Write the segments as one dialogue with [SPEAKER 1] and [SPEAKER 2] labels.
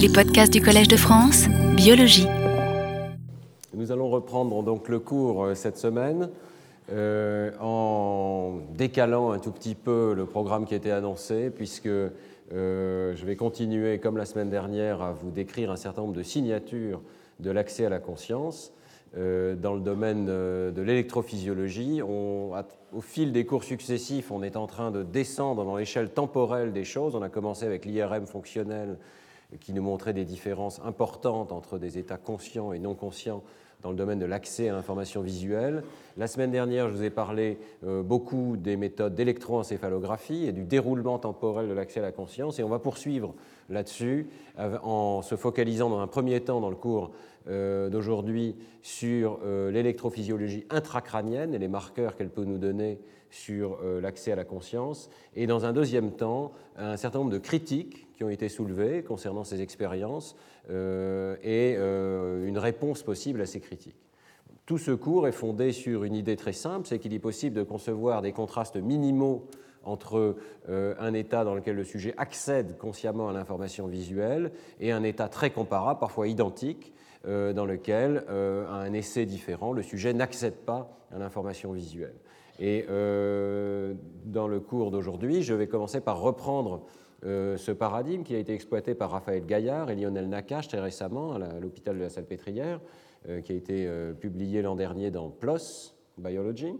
[SPEAKER 1] Les podcasts du Collège de France, biologie.
[SPEAKER 2] Nous allons reprendre donc le cours euh, cette semaine euh, en décalant un tout petit peu le programme qui était annoncé, puisque euh, je vais continuer, comme la semaine dernière, à vous décrire un certain nombre de signatures de l'accès à la conscience. dans le domaine de l'électrophysiologie, au fil des cours successifs, on est en train de descendre dans l'échelle temporelle des choses. On a commencé avec l'IRM fonctionnel qui nous montrait des différences importantes entre des états conscients et non conscients dans le domaine de l'accès à l'information visuelle. La semaine dernière, je vous ai parlé euh, beaucoup des méthodes d'électroencéphalographie et du déroulement temporel de l'accès à la conscience, et on va poursuivre là-dessus en se focalisant dans un premier temps dans le cours euh, d'aujourd'hui sur euh, l'électrophysiologie intracrânienne et les marqueurs qu'elle peut nous donner sur l'accès à la conscience, et dans un deuxième temps, un certain nombre de critiques qui ont été soulevées concernant ces expériences euh, et euh, une réponse possible à ces critiques. Tout ce cours est fondé sur une idée très simple, c'est qu'il est possible de concevoir des contrastes minimaux entre euh, un état dans lequel le sujet accède consciemment à l'information visuelle et un état très comparable, parfois identique, dans lequel, à un essai différent, le sujet n'accède pas à l'information visuelle. Et dans le cours d'aujourd'hui, je vais commencer par reprendre euh, ce paradigme qui a été exploité par Raphaël Gaillard et Lionel Nakache très récemment à l'hôpital de la Salpêtrière, euh, qui a été euh, publié l'an dernier dans PLOS Biology,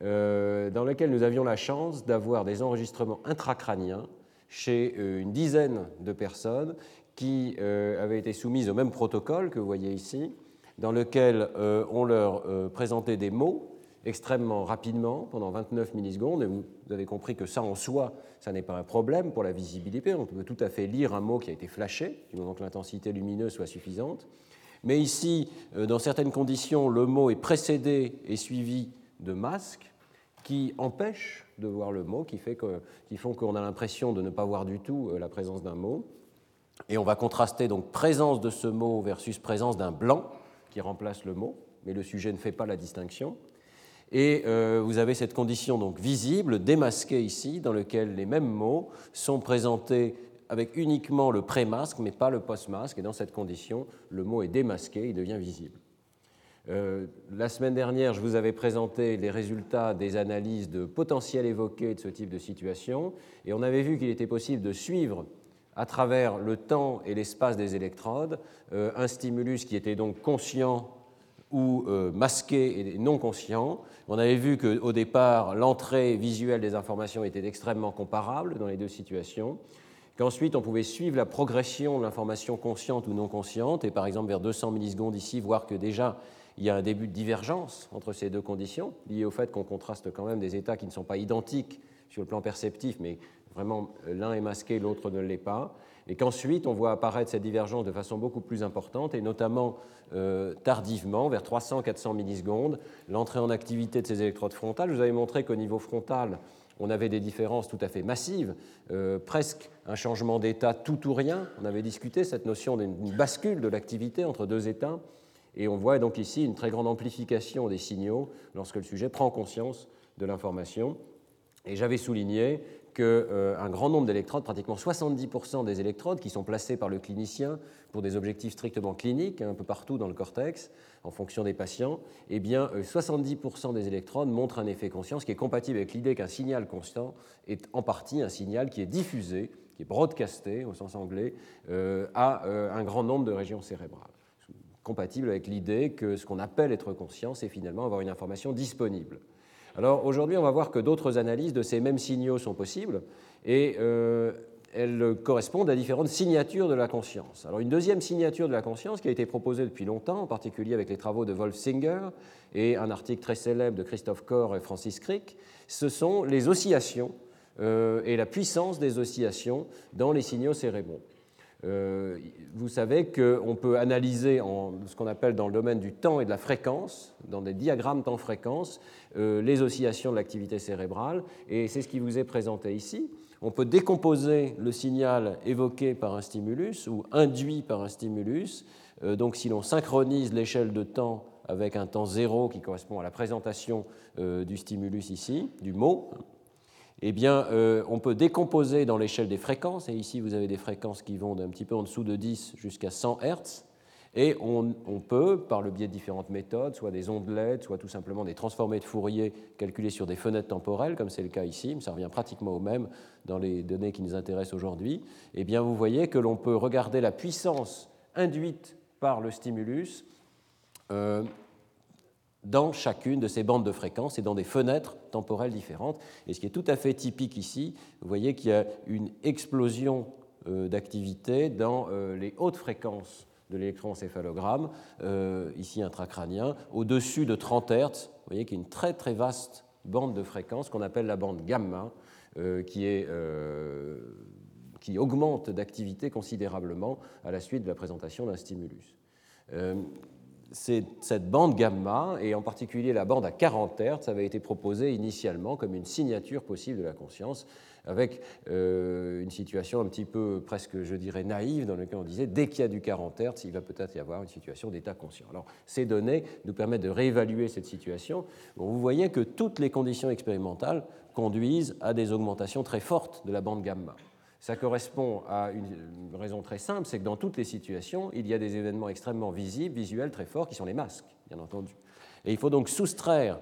[SPEAKER 2] dans lequel nous avions la chance d'avoir des enregistrements intracrâniens chez une dizaine de personnes qui avaient été soumises au même protocole que vous voyez ici, dans lequel on leur présentait des mots extrêmement rapidement, pendant 29 millisecondes, et vous avez compris que ça en soi, ça n'est pas un problème pour la visibilité, on peut tout à fait lire un mot qui a été flashé, du moment que l'intensité lumineuse soit suffisante. Mais ici, euh, dans certaines conditions, le mot est précédé et suivi de masques qui empêchent de voir le mot, qui, fait font qu'on a l'impression de ne pas voir du tout euh, la présence d'un mot. Et on va contraster donc présence de ce mot versus présence d'un blanc qui remplace le mot, mais le sujet ne fait pas la distinction. Et euh, vous avez cette condition donc visible, démasquée ici, dans laquelle les mêmes mots sont présentés avec uniquement le pré-masque, mais pas le post-masque. Et dans cette condition, le mot est démasqué, il devient visible. Euh, la semaine dernière, je vous avais présenté les résultats des analyses de potentiel évoqué de ce type de situation, et on avait vu qu'il était possible de suivre à travers le temps et l'espace des électrodes euh, un stimulus qui était donc conscient ou euh, masqué et non conscient. On avait vu qu'au départ, l'entrée visuelle des informations était extrêmement comparable dans les deux situations, qu'ensuite on pouvait suivre la progression de l'information consciente ou non consciente, et par exemple vers 200 millisecondes ici, voir que déjà il y a un début de divergence entre ces deux conditions, lié au fait qu'on contraste quand même des états qui ne sont pas identiques sur le plan perceptif, mais vraiment l'un est masqué, l'autre ne l'est pas et qu'ensuite on voit apparaître cette divergence de façon beaucoup plus importante, et notamment euh, tardivement, vers 300-400 millisecondes, l'entrée en activité de ces électrodes frontales. Je vous avais montré qu'au niveau frontal, on avait des différences tout à fait massives, euh, presque un changement d'état tout ou rien. On avait discuté cette notion d'une bascule de l'activité entre deux états, et on voit donc ici une très grande amplification des signaux lorsque le sujet prend conscience de l'information. Et j'avais souligné qu'un euh, grand nombre d'électrodes, pratiquement 70% des électrodes qui sont placées par le clinicien pour des objectifs strictement cliniques, hein, un peu partout dans le cortex, en fonction des patients, eh bien 70% euh, des électrodes montrent un effet conscience qui est compatible avec l'idée qu'un signal constant est en partie un signal qui est diffusé, qui est broadcasté au sens anglais, euh, à un grand nombre de régions cérébrales compatible avec l'idée que ce qu'on appelle être conscient, c'est finalement avoir une information disponible. Alors aujourd'hui, on va voir que d'autres analyses de ces mêmes signaux sont possibles et euh, elles correspondent à différentes signatures de la conscience. Alors une deuxième signature de la conscience qui a été proposée depuis longtemps, en particulier avec les travaux de Wolf Singer et un article très célèbre de Christophe Corr et Francis Crick, ce sont les oscillations euh, et la puissance des oscillations dans les signaux cérébraux. Euh, vous savez qu'on peut analyser en, ce qu'on appelle dans le domaine du temps et de la fréquence, dans des diagrammes temps-fréquence, euh, les oscillations de l'activité cérébrale, et c'est ce qui vous est présenté ici. On peut décomposer le signal évoqué par un stimulus ou induit par un stimulus. Euh, donc si l'on synchronise l'échelle de temps avec un temps zéro qui correspond à la présentation du stimulus ici, du mot, eh bien, euh, on peut décomposer dans l'échelle des fréquences, et ici vous avez des fréquences qui vont d'un petit peu en dessous de 10 jusqu'à 100 Hz, et on, peut, par le biais de différentes méthodes, soit des ondelets, soit tout simplement des transformés de Fourier calculés sur des fenêtres temporelles, comme c'est le cas ici, mais ça revient pratiquement au même dans les données qui nous intéressent aujourd'hui, eh bien vous voyez que l'on peut regarder la puissance induite par le stimulus euh, dans chacune de ces bandes de fréquences et dans des fenêtres temporelles différentes. Et ce qui est tout à fait typique ici, vous voyez qu'il y a une explosion euh, d'activité dans euh, les hautes fréquences de l'électroencéphalogramme, euh, ici intracrânien, au-dessus de 30 Hz. Vous voyez qu'il y a une très très vaste bande de fréquences qu'on appelle la bande gamma, qui, augmente d'activité considérablement à la suite de la présentation d'un stimulus cette bande gamma, et en particulier la bande à 40 Hz, avait été proposée initialement comme une signature possible de la conscience, avec euh, une situation un petit peu presque, je dirais, naïve, dans laquelle on disait dès qu'il y a du 40 Hz, il va peut-être y avoir une situation d'état conscient. Alors, ces données nous permettent de réévaluer cette situation. vous voyez que toutes les conditions expérimentales conduisent à des augmentations très fortes de la bande gamma. Ça correspond à une raison très simple, c'est que dans toutes les situations, il y a des événements extrêmement visibles, visuels très forts, qui sont les masques, bien entendu. Et il faut donc soustraire,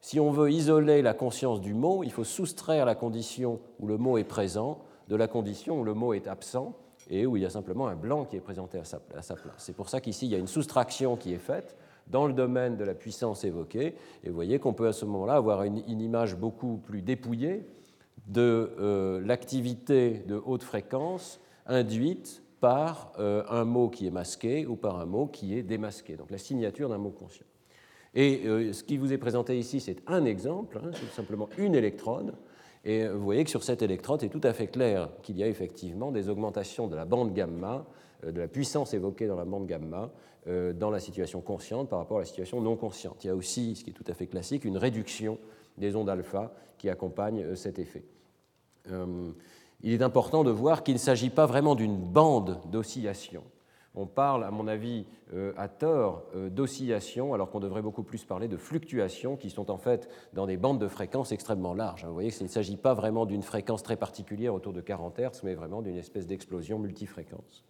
[SPEAKER 2] si on veut isoler la conscience du mot, il faut soustraire la condition où le mot est présent de la condition où le mot est absent et où il y a simplement un blanc qui est présenté à sa, place. C'est pour ça qu'ici, il y a une soustraction qui est faite dans le domaine de la puissance évoquée. Et vous voyez qu'on peut à ce moment-là avoir une image beaucoup plus dépouillée de euh, l'activité de haute fréquence induite par euh, un mot qui est masqué ou par un mot qui est démasqué, donc la signature d'un mot conscient. Et euh, ce qui vous est présenté ici, c'est un exemple, hein, c'est simplement une électrode, et vous voyez que sur cette électrode, c'est tout à fait clair qu'il y a effectivement des augmentations de la bande gamma, de la puissance évoquée dans la bande gamma, dans la situation consciente par rapport à la situation non consciente. Il y a aussi, ce qui est tout à fait classique, une réduction des ondes alpha qui accompagnent cet effet. Euh, il est important de voir qu'il ne s'agit pas vraiment d'une bande d'oscillation. On parle, à mon avis, euh, à tort euh, alors qu'on devrait beaucoup plus parler de fluctuations qui sont en fait dans des bandes de fréquences extrêmement larges. Vous voyez qu'il ne s'agit pas vraiment d'une fréquence très particulière autour de 40 Hz, mais vraiment d'une espèce d'explosion multifréquence.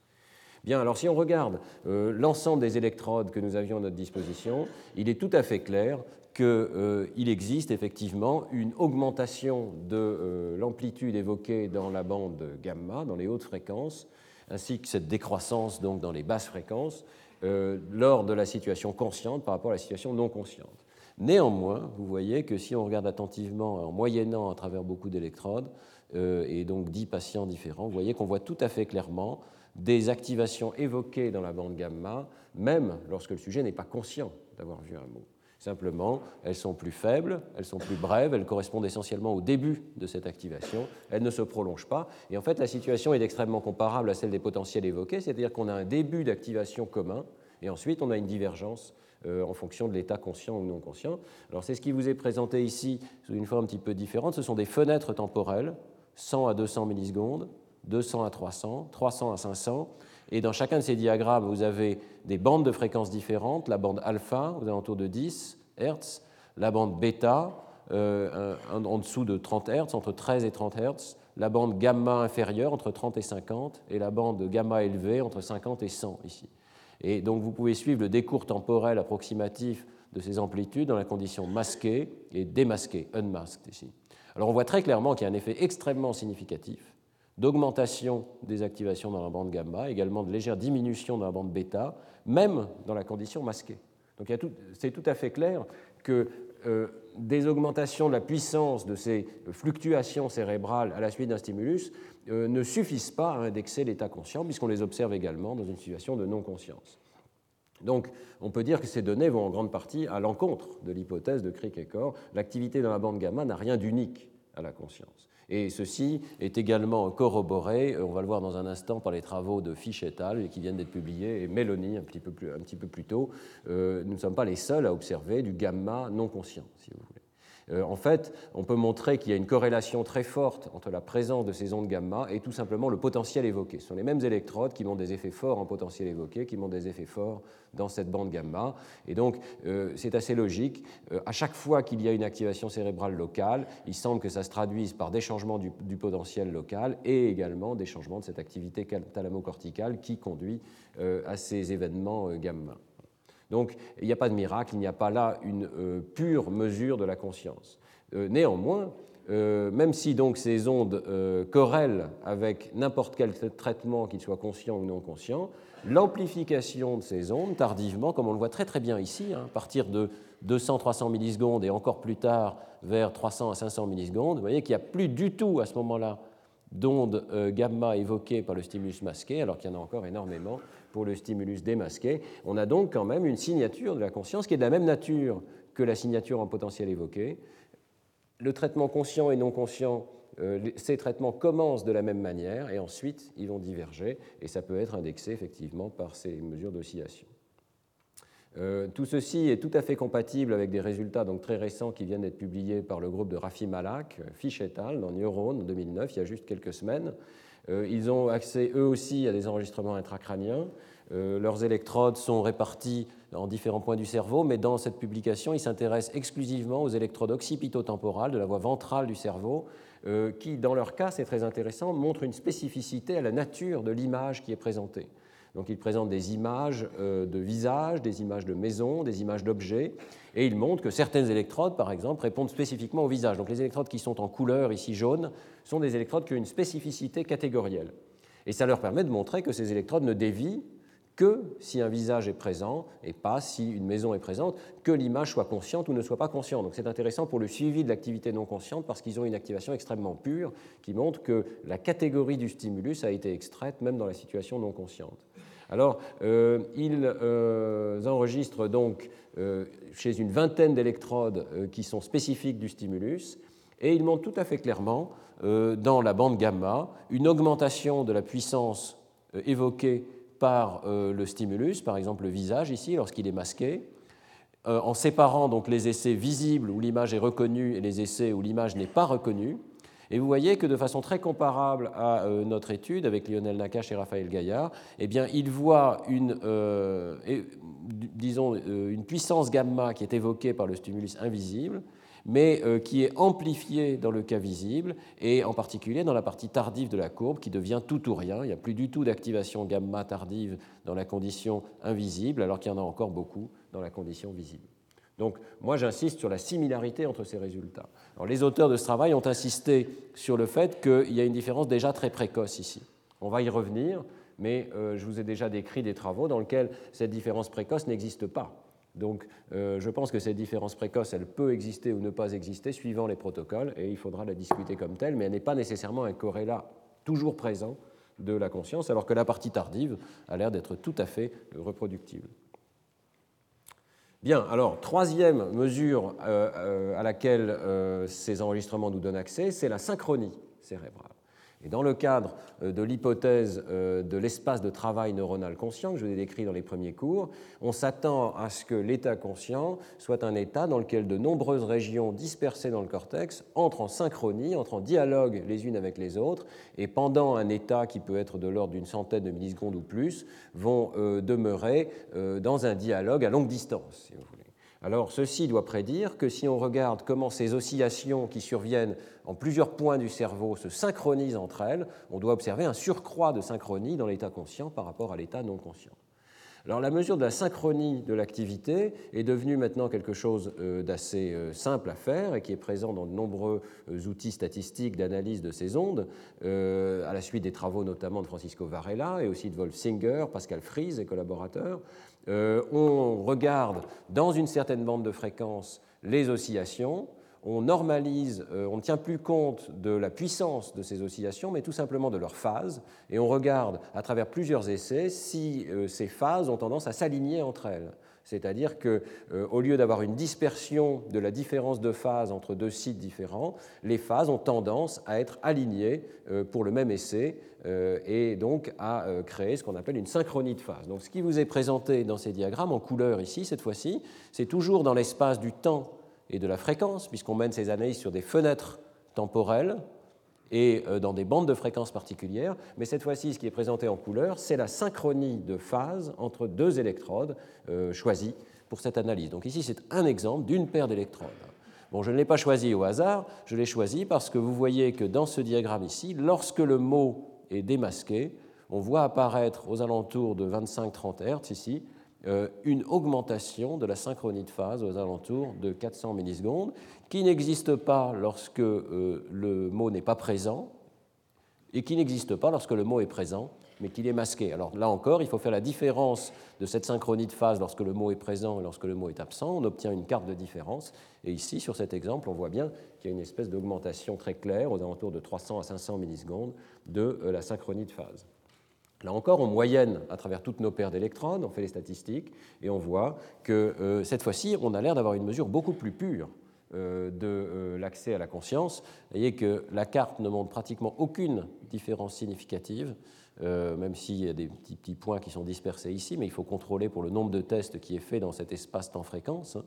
[SPEAKER 2] Bien, alors si on regarde l'ensemble des électrodes que nous avions à notre disposition, il est tout à fait clair qu'il euh, existe effectivement une augmentation de euh, l'amplitude évoquée dans la bande gamma, dans les hautes fréquences, ainsi que cette décroissance donc dans les basses fréquences euh, lors de la situation consciente par rapport à la situation non consciente. Néanmoins, vous voyez que si on regarde attentivement en moyennant à travers beaucoup d'électrodes et donc 10 patients différents, vous voyez qu'on voit tout à fait clairement des activations évoquées dans la bande gamma, même lorsque le sujet n'est pas conscient d'avoir vu un mot. Simplement, elles sont plus faibles, elles sont plus brèves, elles correspondent essentiellement au début de cette activation, elles ne se prolongent pas. Et en fait, la situation est extrêmement comparable à celle des potentiels évoqués, c'est-à-dire qu'on a un début d'activation commun, et ensuite on a une divergence euh, en fonction de l'état conscient ou non conscient. Alors c'est ce qui vous est présenté ici sous une forme un petit peu différente. Ce sont des fenêtres temporelles, 100 à 200 millisecondes, 200 à 300, 300 à 500, et dans chacun de ces diagrammes, vous avez des bandes de fréquences différentes. La bande alpha, aux alentours de 10 Hz, la bande bêta, euh, en dessous de 30 Hz, entre 13 et 30 Hz, la bande gamma inférieure, entre 30 et 50, et la bande gamma élevée, entre 50 et 100 ici. Et donc vous pouvez suivre le décours temporel approximatif de ces amplitudes dans la condition masquée et démasquée, unmasked ici. Alors on voit très clairement qu'il y a un effet extrêmement significatif d'augmentation des activations dans la bande gamma, également de légère diminution dans la bande bêta, même dans la condition masquée. Donc c'est tout à fait clair que euh, des augmentations de la puissance de ces fluctuations cérébrales à la suite d'un stimulus euh, ne suffisent pas à indexer l'état conscient, puisqu'on les observe également dans une situation de non-conscience. Donc, on peut dire que ces données vont en grande partie à l'encontre de l'hypothèse de Crick et Core. L'activité dans la bande gamma n'a rien d'unique à la conscience. Et ceci est également corroboré, on va le voir dans un instant, par les travaux de Fish et al. qui viennent d'être publiés, et Mélanie un petit peu plus, un petit peu plus tôt. Euh, nous ne sommes pas les seuls à observer du gamma non conscient, si vous voulez. Euh, en fait, on peut montrer qu'il y a une corrélation très forte entre la présence de ces ondes gamma et tout simplement le potentiel évoqué. Ce sont les mêmes électrodes qui montrent des effets forts en potentiel évoqué, qui montrent des effets forts dans cette bande gamma. Et donc, euh, c'est assez logique. Euh, à chaque fois qu'il y a une activation cérébrale locale, il semble que ça se traduise par des changements du, potentiel local et également des changements de cette activité thalamocorticale qui conduit à ces événements gamma. Donc il n'y a pas de miracle, il n'y a pas là une euh, pure mesure de la conscience. Euh, néanmoins, euh, même si donc ces ondes corrèlent avec n'importe quel traitement, qu'il soit conscient ou non conscient, l'amplification de ces ondes, tardivement, comme on le voit très très bien ici, hein, à partir de 200-300 millisecondes et encore plus tard vers 300 à 500 millisecondes, vous voyez qu'il n'y a plus du tout à ce moment-là d'ondes gamma évoquées par le stimulus masqué, alors qu'il y en a encore énormément pour le stimulus démasqué. On a donc quand même une signature de la conscience qui est de la même nature que la signature en potentiel évoqué. Le traitement conscient et non conscient, euh, ces traitements commencent de la même manière et ensuite ils vont diverger et ça peut être indexé effectivement par ces mesures d'oscillation. Euh, tout ceci est tout à fait compatible avec des résultats donc très récents qui viennent d'être publiés par le groupe de Rafi Malak, Fish et al. dans Neurone en 2009, il y a juste quelques semaines, euh, ils ont accès eux aussi à des enregistrements intracrâniens. Euh, leurs électrodes sont réparties en différents points du cerveau, mais dans cette publication, ils s'intéressent exclusivement aux électrodes occipitotemporales de la voie ventrale du cerveau, euh, qui, dans leur cas, c'est très intéressant, montrent une spécificité à la nature de l'image qui est présentée. Donc il présente des images euh, de visages, des images de maisons, des images d'objets, et il montre que certaines électrodes, par exemple, répondent spécifiquement au visage. Donc les électrodes qui sont en couleur, ici jaune, sont des électrodes qui ont une spécificité catégorielle. Et ça leur permet de montrer que ces électrodes ne dévient que si un visage est présent et pas si une maison est présente, que l'image soit consciente ou ne soit pas consciente. Donc c'est intéressant pour le suivi de l'activité non consciente parce qu'ils ont une activation extrêmement pure qui montre que la catégorie du stimulus a été extraite même dans la situation non consciente. Alors, euh, ils euh, enregistrent donc euh, chez une vingtaine d'électrodes qui sont spécifiques du stimulus, et ils montrent tout à fait clairement dans la bande gamma une augmentation de la puissance évoquée par le stimulus, par exemple le visage ici, lorsqu'il est masqué, en séparant donc les essais visibles où l'image est reconnue et les essais où l'image n'est pas reconnue. Et vous voyez que de façon très comparable à euh, notre étude avec Lionel Nakache et Raphaël Gaillard, eh bien, il voit une, euh, euh, une puissance gamma qui est évoquée par le stimulus invisible, mais qui est amplifiée dans le cas visible, et en particulier dans la partie tardive de la courbe qui devient tout ou rien. Il n'y a plus du tout d'activation gamma tardive dans la condition invisible, alors qu'il y en a encore beaucoup dans la condition visible. Donc moi j'insiste sur la similarité entre ces résultats. les auteurs de ce travail ont insisté sur le fait qu'il y a une différence déjà très précoce ici. On va y revenir, mais euh, je vous ai déjà décrit des travaux dans lesquels cette différence précoce n'existe pas. Donc euh, je pense que cette différence précoce, elle peut exister ou ne pas exister suivant les protocoles, et il faudra la discuter comme telle, mais elle n'est pas nécessairement un corrélat toujours présent de la conscience, alors que la partie tardive a l'air d'être tout à fait reproductible. Bien, alors, troisième mesure euh, euh, à laquelle euh, ces enregistrements nous donnent accès, c'est la synchronie cérébrale. Et dans le cadre euh, de l'hypothèse euh, de l'espace de travail neuronal conscient que je vous ai décrit dans les premiers cours, on s'attend à ce que l'état conscient soit un état dans lequel de nombreuses régions dispersées dans le cortex entrent en synchronie, entrent en dialogue les unes avec les autres, et pendant un état qui peut être de l'ordre d'une centaine de millisecondes ou plus, vont euh, demeurer dans un dialogue à longue distance, si vous. Alors ceci doit prédire que si on regarde comment ces oscillations qui surviennent en plusieurs points du cerveau se synchronisent entre elles, on doit observer un surcroît de synchronie dans l'état conscient par rapport à l'état non conscient. Alors la mesure de la synchronie de l'activité est devenue maintenant quelque chose euh, d'assez euh, simple à faire et qui est présent dans de nombreux euh, outils statistiques d'analyse de ces ondes, à la suite des travaux notamment de Francisco Varela et aussi de Wolf Singer, Pascal Fries et collaborateurs. Euh, on regarde dans une certaine bande de fréquence les oscillations, on normalise, euh, on ne tient plus compte de la puissance de ces oscillations, mais tout simplement de leur phase, et on regarde à travers plusieurs essais si euh, ces phases ont tendance à s'aligner entre elles. C'est-à-dire qu'au au lieu d'avoir une dispersion de la différence de phase entre deux sites différents, les phases ont tendance à être alignées pour le même essai euh, et donc à euh, créer ce qu'on appelle une synchronie de phase. Donc ce qui vous est présenté dans ces diagrammes en couleur ici, cette fois-ci, c'est toujours dans l'espace du temps et de la fréquence, puisqu'on mène ces analyses sur des fenêtres temporelles et euh, dans des bandes de fréquences particulières. Mais cette fois-ci, ce qui est présenté en couleur, c'est la synchronie de phase entre deux électrodes euh, choisies pour cette analyse. Donc ici, c'est un exemple d'une paire d'électrodes. Bon, je ne l'ai pas choisi au hasard, je l'ai choisi parce que vous voyez que dans ce diagramme ici, lorsque le mot est démasqué, on voit apparaître aux alentours de 25-30 Hz ici une augmentation de la synchronie de phase aux alentours de 400 millisecondes, qui n'existe pas lorsque euh, le mot n'est pas présent et qui n'existe pas lorsque le mot est présent, mais qu'il est masqué. Alors là encore, il faut faire la différence de cette synchronie de phase lorsque le mot est présent et lorsque le mot est absent. On obtient une carte de différence. Et ici, sur cet exemple, on voit bien qu'il y a une espèce d'augmentation très claire, aux alentours de 300 à 500 millisecondes, de euh, la synchronie de phase. Là encore, on moyenne à travers toutes nos paires d'électrodes, on fait les statistiques, et on voit que euh, cette fois-ci, on a l'air d'avoir une mesure beaucoup plus pure euh, de euh, l'accès à la conscience. Vous voyez que la carte ne montre pratiquement aucune différence significative, même s'il y a des petits, petits, points qui sont dispersés ici, mais il faut contrôler pour le nombre de tests qui est fait dans cet espace temps-fréquence.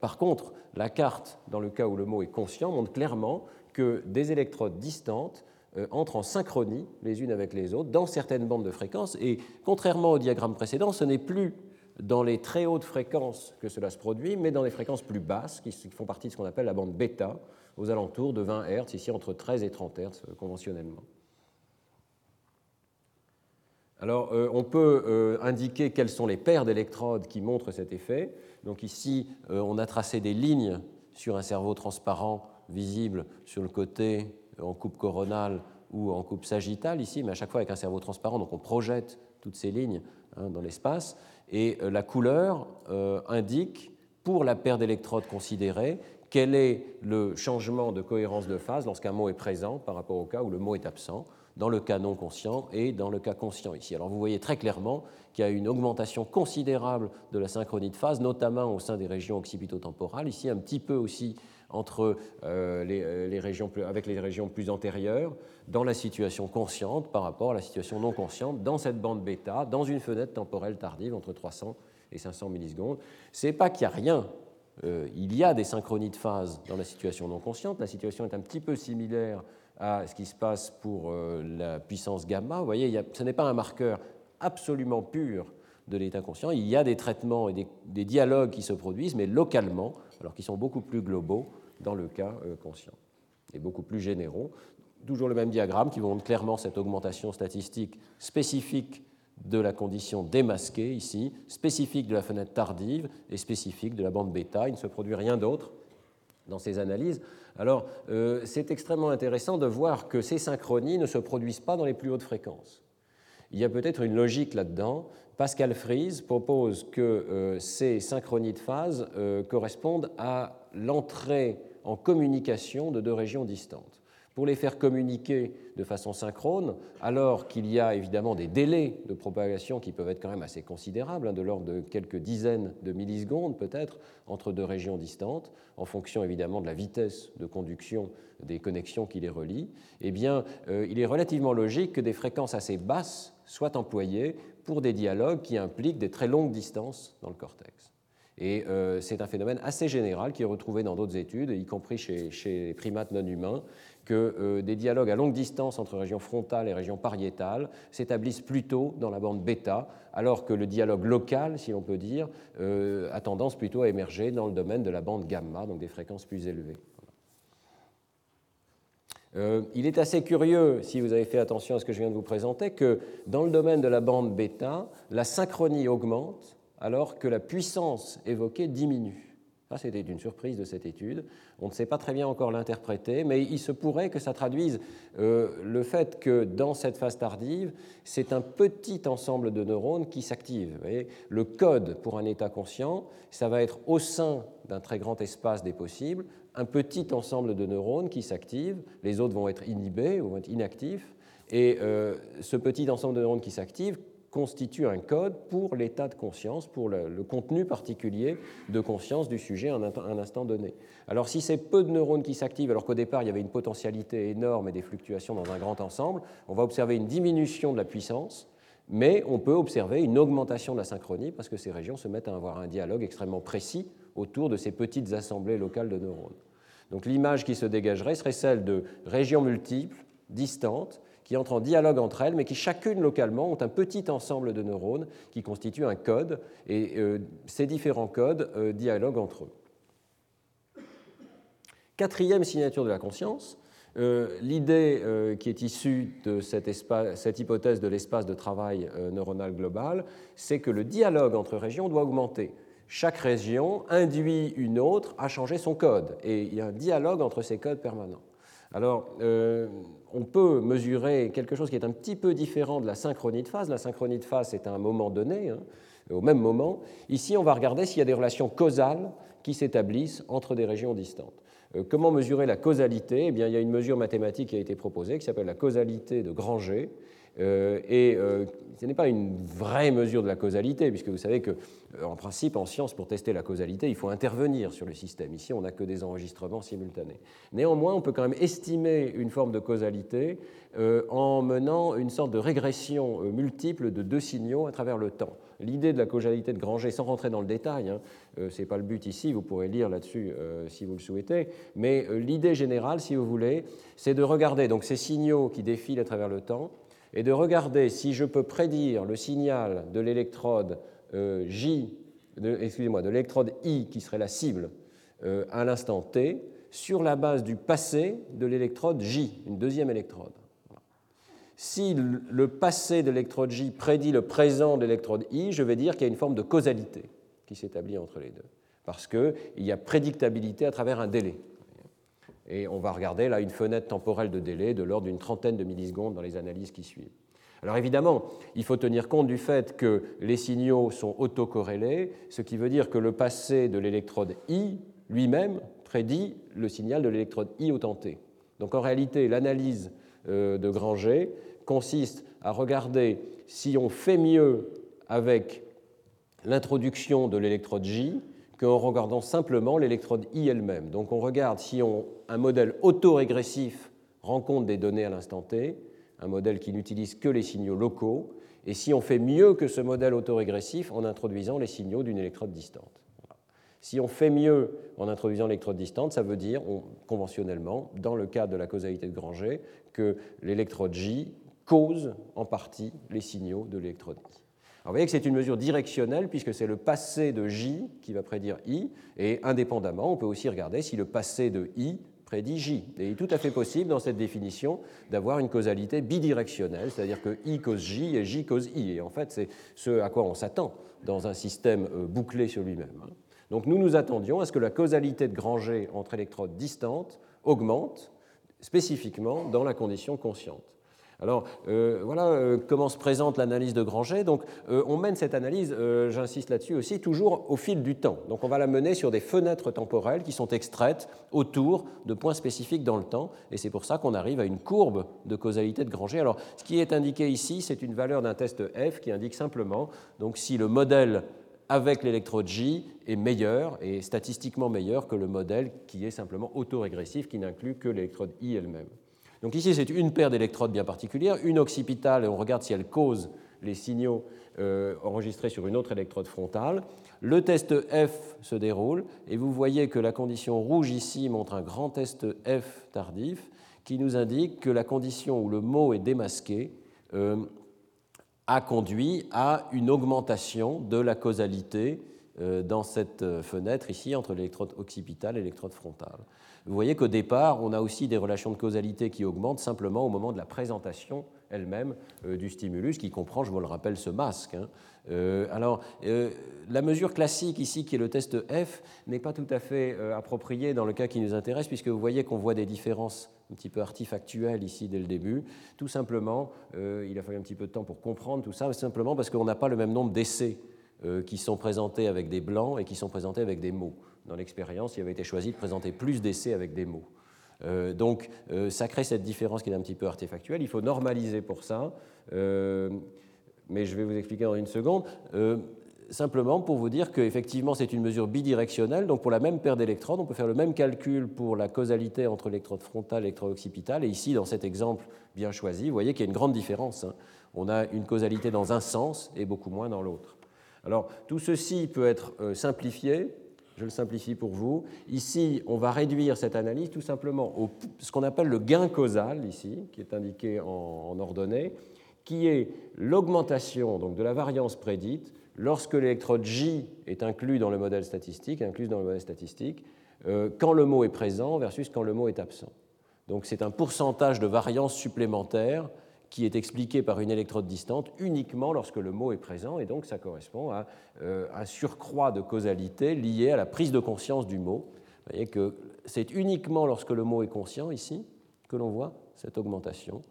[SPEAKER 2] par contre, la carte, dans le cas où le mot est conscient, montre clairement que des électrodes distantes entrent en synchronie les unes avec les autres dans certaines bandes de fréquences. Et contrairement au diagramme précédent, ce n'est plus dans les très hautes fréquences que cela se produit, mais dans les fréquences plus basses, qui font partie de ce qu'on appelle la bande bêta, aux alentours de 20 Hz, ici entre 13 et 30 Hz euh, conventionnellement. Alors, euh, on peut indiquer quelles sont les paires d'électrodes qui montrent cet effet. Donc ici, on a tracé des lignes sur un cerveau transparent visible sur le côté en coupe coronale ou en coupe sagittale ici, mais à chaque fois avec un cerveau transparent, donc on projette toutes ces lignes hein, dans l'espace, et euh, la couleur euh, indique, pour la paire d'électrodes considérée, quel est le changement de cohérence de phase lorsqu'un mot est présent par rapport au cas où le mot est absent, dans le cas non conscient et dans le cas conscient ici. Alors vous voyez très clairement qu'il y a une augmentation considérable de la synchronie de phase, notamment au sein des régions occipitotemporales, ici un petit peu aussi entre euh, euh, les, régions avec les régions plus antérieures dans la situation consciente par rapport à la situation non consciente dans cette bande bêta, dans une fenêtre temporelle tardive entre 300 et 500 millisecondes. Ce n'est pas qu'il n'y a rien. Euh, il y a des synchronies de phase dans la situation non consciente. La situation est un petit peu similaire à ce qui se passe pour la puissance gamma. Vous voyez, ce n'est pas un marqueur absolument pur de l'état conscient. Il y a des traitements et des, des dialogues qui se produisent, mais localement, alors qu'ils sont beaucoup plus globaux dans le cas euh, conscient, et beaucoup plus généraux. Toujours le même diagramme qui montre clairement cette augmentation statistique spécifique de la condition démasquée ici, spécifique de la fenêtre tardive et spécifique de la bande bêta. Il ne se produit rien d'autre dans ces analyses. Alors, euh, c'est extrêmement intéressant de voir que ces synchronies ne se produisent pas dans les plus hautes fréquences. Il y a peut-être une logique là-dedans. Pascal Fries propose que euh, ces synchronies de phase correspondent à l'entrée en communication de deux régions distantes. Pour les faire communiquer de façon synchrone, alors qu'il y a évidemment des délais de propagation qui peuvent être quand même assez considérables, hein, de l'ordre de quelques dizaines de millisecondes peut-être, entre deux régions distantes, en fonction évidemment de la vitesse de conduction des connexions qui les relient, eh bien, euh, il est relativement logique que des fréquences assez basses soient employées pour des dialogues qui impliquent des très longues distances dans le cortex. Et euh, c'est un phénomène assez général qui est retrouvé dans d'autres études, y compris chez, les primates non humains, que euh, des dialogues à longue distance entre régions frontales et régions pariétales s'établissent plutôt dans la bande bêta, alors que le dialogue local, si l'on peut dire, euh, a tendance plutôt à émerger dans le domaine de la bande gamma, donc des fréquences plus élevées. il est assez curieux, si vous avez fait attention à ce que je viens de vous présenter, que dans le domaine de la bande bêta, la synchronie augmente alors que la puissance évoquée diminue. Ça, c'était une surprise de cette étude. On ne sait pas très bien encore l'interpréter, mais il se pourrait que ça traduise euh, le fait que dans cette phase tardive, c'est un petit ensemble de neurones qui s'active. Le code pour un état conscient, ça va être au sein d'un très grand espace des possibles, un petit ensemble de neurones qui s'active, les autres vont être inhibés ou vont être inactifs, et euh, ce petit ensemble de neurones qui s'active constitue un code pour l'état de conscience, pour le, contenu particulier de conscience du sujet à un, instant donné. Alors si c'est peu de neurones qui s'activent, alors qu'au départ il y avait une potentialité énorme et des fluctuations dans un grand ensemble, on va observer une diminution de la puissance, mais on peut observer une augmentation de la synchronie parce que ces régions se mettent à avoir un dialogue extrêmement précis autour de ces petites assemblées locales de neurones. Donc l'image qui se dégagerait serait celle de régions multiples, distantes, qui entrent en dialogue entre elles, mais qui chacune localement ont un petit ensemble de neurones qui constituent un code, et euh, ces différents codes euh, dialoguent entre eux. Quatrième signature de la conscience, euh, l'idée qui est issue de cette, hypothèse de l'espace de travail neuronal global, c'est que le dialogue entre régions doit augmenter chaque région induit une autre à changer son code. Et il y a un dialogue entre ces codes permanents. Alors, on peut mesurer quelque chose qui est un petit peu différent de la synchronie de phase. La synchronie de phase, c'est à un moment donné, hein, au même moment. Ici, on va regarder s'il y a des relations causales qui s'établissent entre des régions distantes. Euh, comment mesurer la causalité? Eh bien, Il y a une mesure mathématique qui a été proposée qui s'appelle la causalité de Granger, et euh, ce n'est pas une vraie mesure de la causalité, puisque vous savez que, euh, en principe, en science, pour tester la causalité, il faut intervenir sur le système. Ici, on n'a que des enregistrements simultanés. Néanmoins, on peut quand même estimer une forme de causalité en menant une sorte de régression multiple de deux signaux à travers le temps. L'idée de la causalité de Granger, sans rentrer dans le détail, hein, ce n'est pas le but ici, vous pourrez lire là-dessus si vous le souhaitez, mais l'idée générale, si vous voulez, c'est de regarder donc, ces signaux qui défilent à travers le temps et de regarder si je peux prédire le signal de l'électrode euh, J, excusez-moi, de l'électrode I qui serait la cible euh, à l'instant t sur la base du passé de l'électrode J, une deuxième électrode. Si le passé de l'électrode J prédit le présent de l'électrode I, je vais dire qu'il y a une forme de causalité qui s'établit entre les deux, parce qu'il y a prédictabilité à travers un délai. Et on va regarder là une fenêtre temporelle de délai de l'ordre d'une trentaine de millisecondes dans les analyses qui suivent. Alors évidemment, il faut tenir compte du fait que les signaux sont autocorrélés, ce qui veut dire que le passé de l'électrode I lui-même prédit le signal de l'électrode I au temps t. Donc en réalité, l'analyse euh, de Granger consiste à regarder si on fait mieux avec l'introduction de l'électrode J qu'en regardant simplement l'électrode I elle-même. Donc on regarde si un modèle autorégressif rend compte des données à l'instant t, un modèle qui n'utilise que les signaux locaux, et si on fait mieux que ce modèle autorégressif en introduisant les signaux d'une électrode distante. Si on fait mieux en introduisant l'électrode distante, ça veut dire, conventionnellement, dans le cas de la causalité de Granger, que l'électrode J cause en partie les signaux de l'électrode I vous voyez que c'est une mesure directionnelle puisque c'est le passé de J qui va prédire I, et indépendamment, on peut aussi regarder si le passé de I prédit J. Il est tout à fait possible dans cette définition d'avoir une causalité bidirectionnelle, c'est-à-dire que I cause J et J cause I. Et en fait, c'est ce à quoi on s'attend dans un système euh, bouclé sur lui-même. Donc nous nous attendions à ce que la causalité de Granger entre électrodes distantes augmente spécifiquement dans la condition consciente. Alors euh, voilà euh, comment se présente l'analyse de Granger. Donc euh, on mène cette analyse, j'insiste là-dessus aussi, toujours au fil du temps. Donc on va la mener sur des fenêtres temporelles qui sont extraites autour de points spécifiques dans le temps. Et c'est pour ça qu'on arrive à une courbe de causalité de Granger. Alors ce qui est indiqué ici, c'est une valeur d'un test F qui indique simplement donc si le modèle avec l'électrode J est meilleur et statistiquement meilleur que le modèle qui est simplement autorégressif, qui n'inclut que l'électrode I elle-même. Donc ici, c'est une paire d'électrodes bien particulière, une occipitale, et on regarde si elle cause les signaux euh, enregistrés sur une autre électrode frontale. Le test F se déroule, et vous voyez que la condition rouge ici montre un grand test F tardif, qui nous indique que la condition où le mot est démasqué euh, a conduit à une augmentation de la causalité euh, dans cette fenêtre ici entre l'électrode occipitale et l'électrode frontale. Vous voyez qu'au départ, on a aussi des relations de causalité qui augmentent simplement au moment de la présentation elle-même euh, du stimulus, qui comprend, je vous le rappelle, ce masque. Hein. Euh, alors, euh, la mesure classique ici, qui est le test F, n'est pas tout à fait appropriée dans le cas qui nous intéresse, puisque vous voyez qu'on voit des différences un petit peu artifactuelles ici dès le début. Tout simplement, il a fallu un petit peu de temps pour comprendre tout ça, simplement parce qu'on n'a pas le même nombre d'essais qui sont présentés avec des blancs et qui sont présentés avec des mots dans l'expérience, il avait été choisi de présenter plus d'essais avec des mots. Euh, donc euh, ça crée cette différence qui est un petit peu artefactuelle. Il faut normaliser pour ça, euh, mais je vais vous expliquer dans une seconde. simplement pour vous dire qu'effectivement c'est une mesure bidirectionnelle, donc pour la même paire d'électrodes, on peut faire le même calcul pour la causalité entre l'électrode frontale et l'électrode occipitale, et ici dans cet exemple bien choisi, vous voyez qu'il y a une grande différence. Hein. On a une causalité dans un sens et beaucoup moins dans l'autre. Alors tout ceci peut être simplifié, je le simplifie pour vous. Ici, on va réduire cette analyse tout simplement au ce qu'on appelle le gain causal, ici, qui est indiqué en, ordonnée, qui est l'augmentation de la variance prédite lorsque l'électrode J est inclus dans le modèle statistique, inclus dans le modèle statistique, euh, quand le mot est présent versus quand le mot est absent. Donc c'est un pourcentage de variance supplémentaire qui est expliqué par une électrode distante uniquement lorsque le mot est présent, et donc ça correspond à euh, un surcroît de causalité lié à la prise de conscience du mot. Vous voyez que c'est uniquement lorsque le mot est conscient ici que l'on voit cette augmentation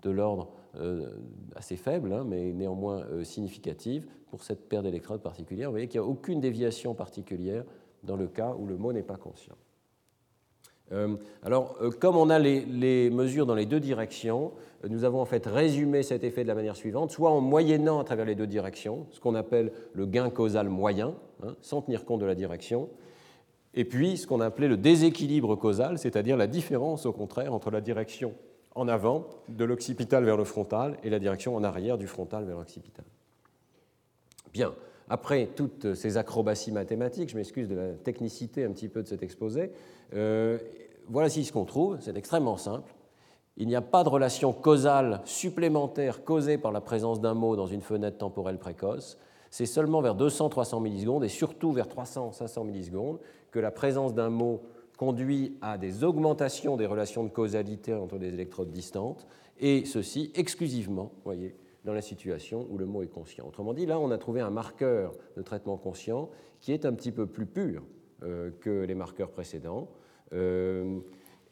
[SPEAKER 2] de l'ordre euh, assez faible, hein, mais néanmoins euh, significative pour cette paire d'électrodes particulière. Vous voyez qu'il n'y a aucune déviation particulière dans le cas où le mot n'est pas conscient. Euh, alors, comme on a les, mesures dans les deux directions, nous avons en fait résumé cet effet de la manière suivante, soit en moyennant à travers les deux directions, ce qu'on appelle le gain causal moyen, hein, sans tenir compte de la direction, et puis ce qu'on appelait le déséquilibre causal, c'est-à-dire la différence au contraire entre la direction en avant de l'occipital vers le frontal et la direction en arrière du frontal vers l'occipital. Bien, après toutes ces acrobaties mathématiques, je m'excuse de la technicité un petit peu de cet exposé, euh, voilà ce qu'on trouve, c'est extrêmement simple. Il n'y a pas de relation causale supplémentaire causée par la présence d'un mot dans une fenêtre temporelle précoce. C'est seulement vers 200-300 millisecondes et surtout vers 300-500 millisecondes que la présence d'un mot conduit à des augmentations des relations de causalité entre des électrodes distantes, et ceci exclusivement, voyez, dans la situation où le mot est conscient. Autrement dit, là, on a trouvé un marqueur de traitement conscient qui est un petit peu plus pur que les marqueurs précédents. Euh,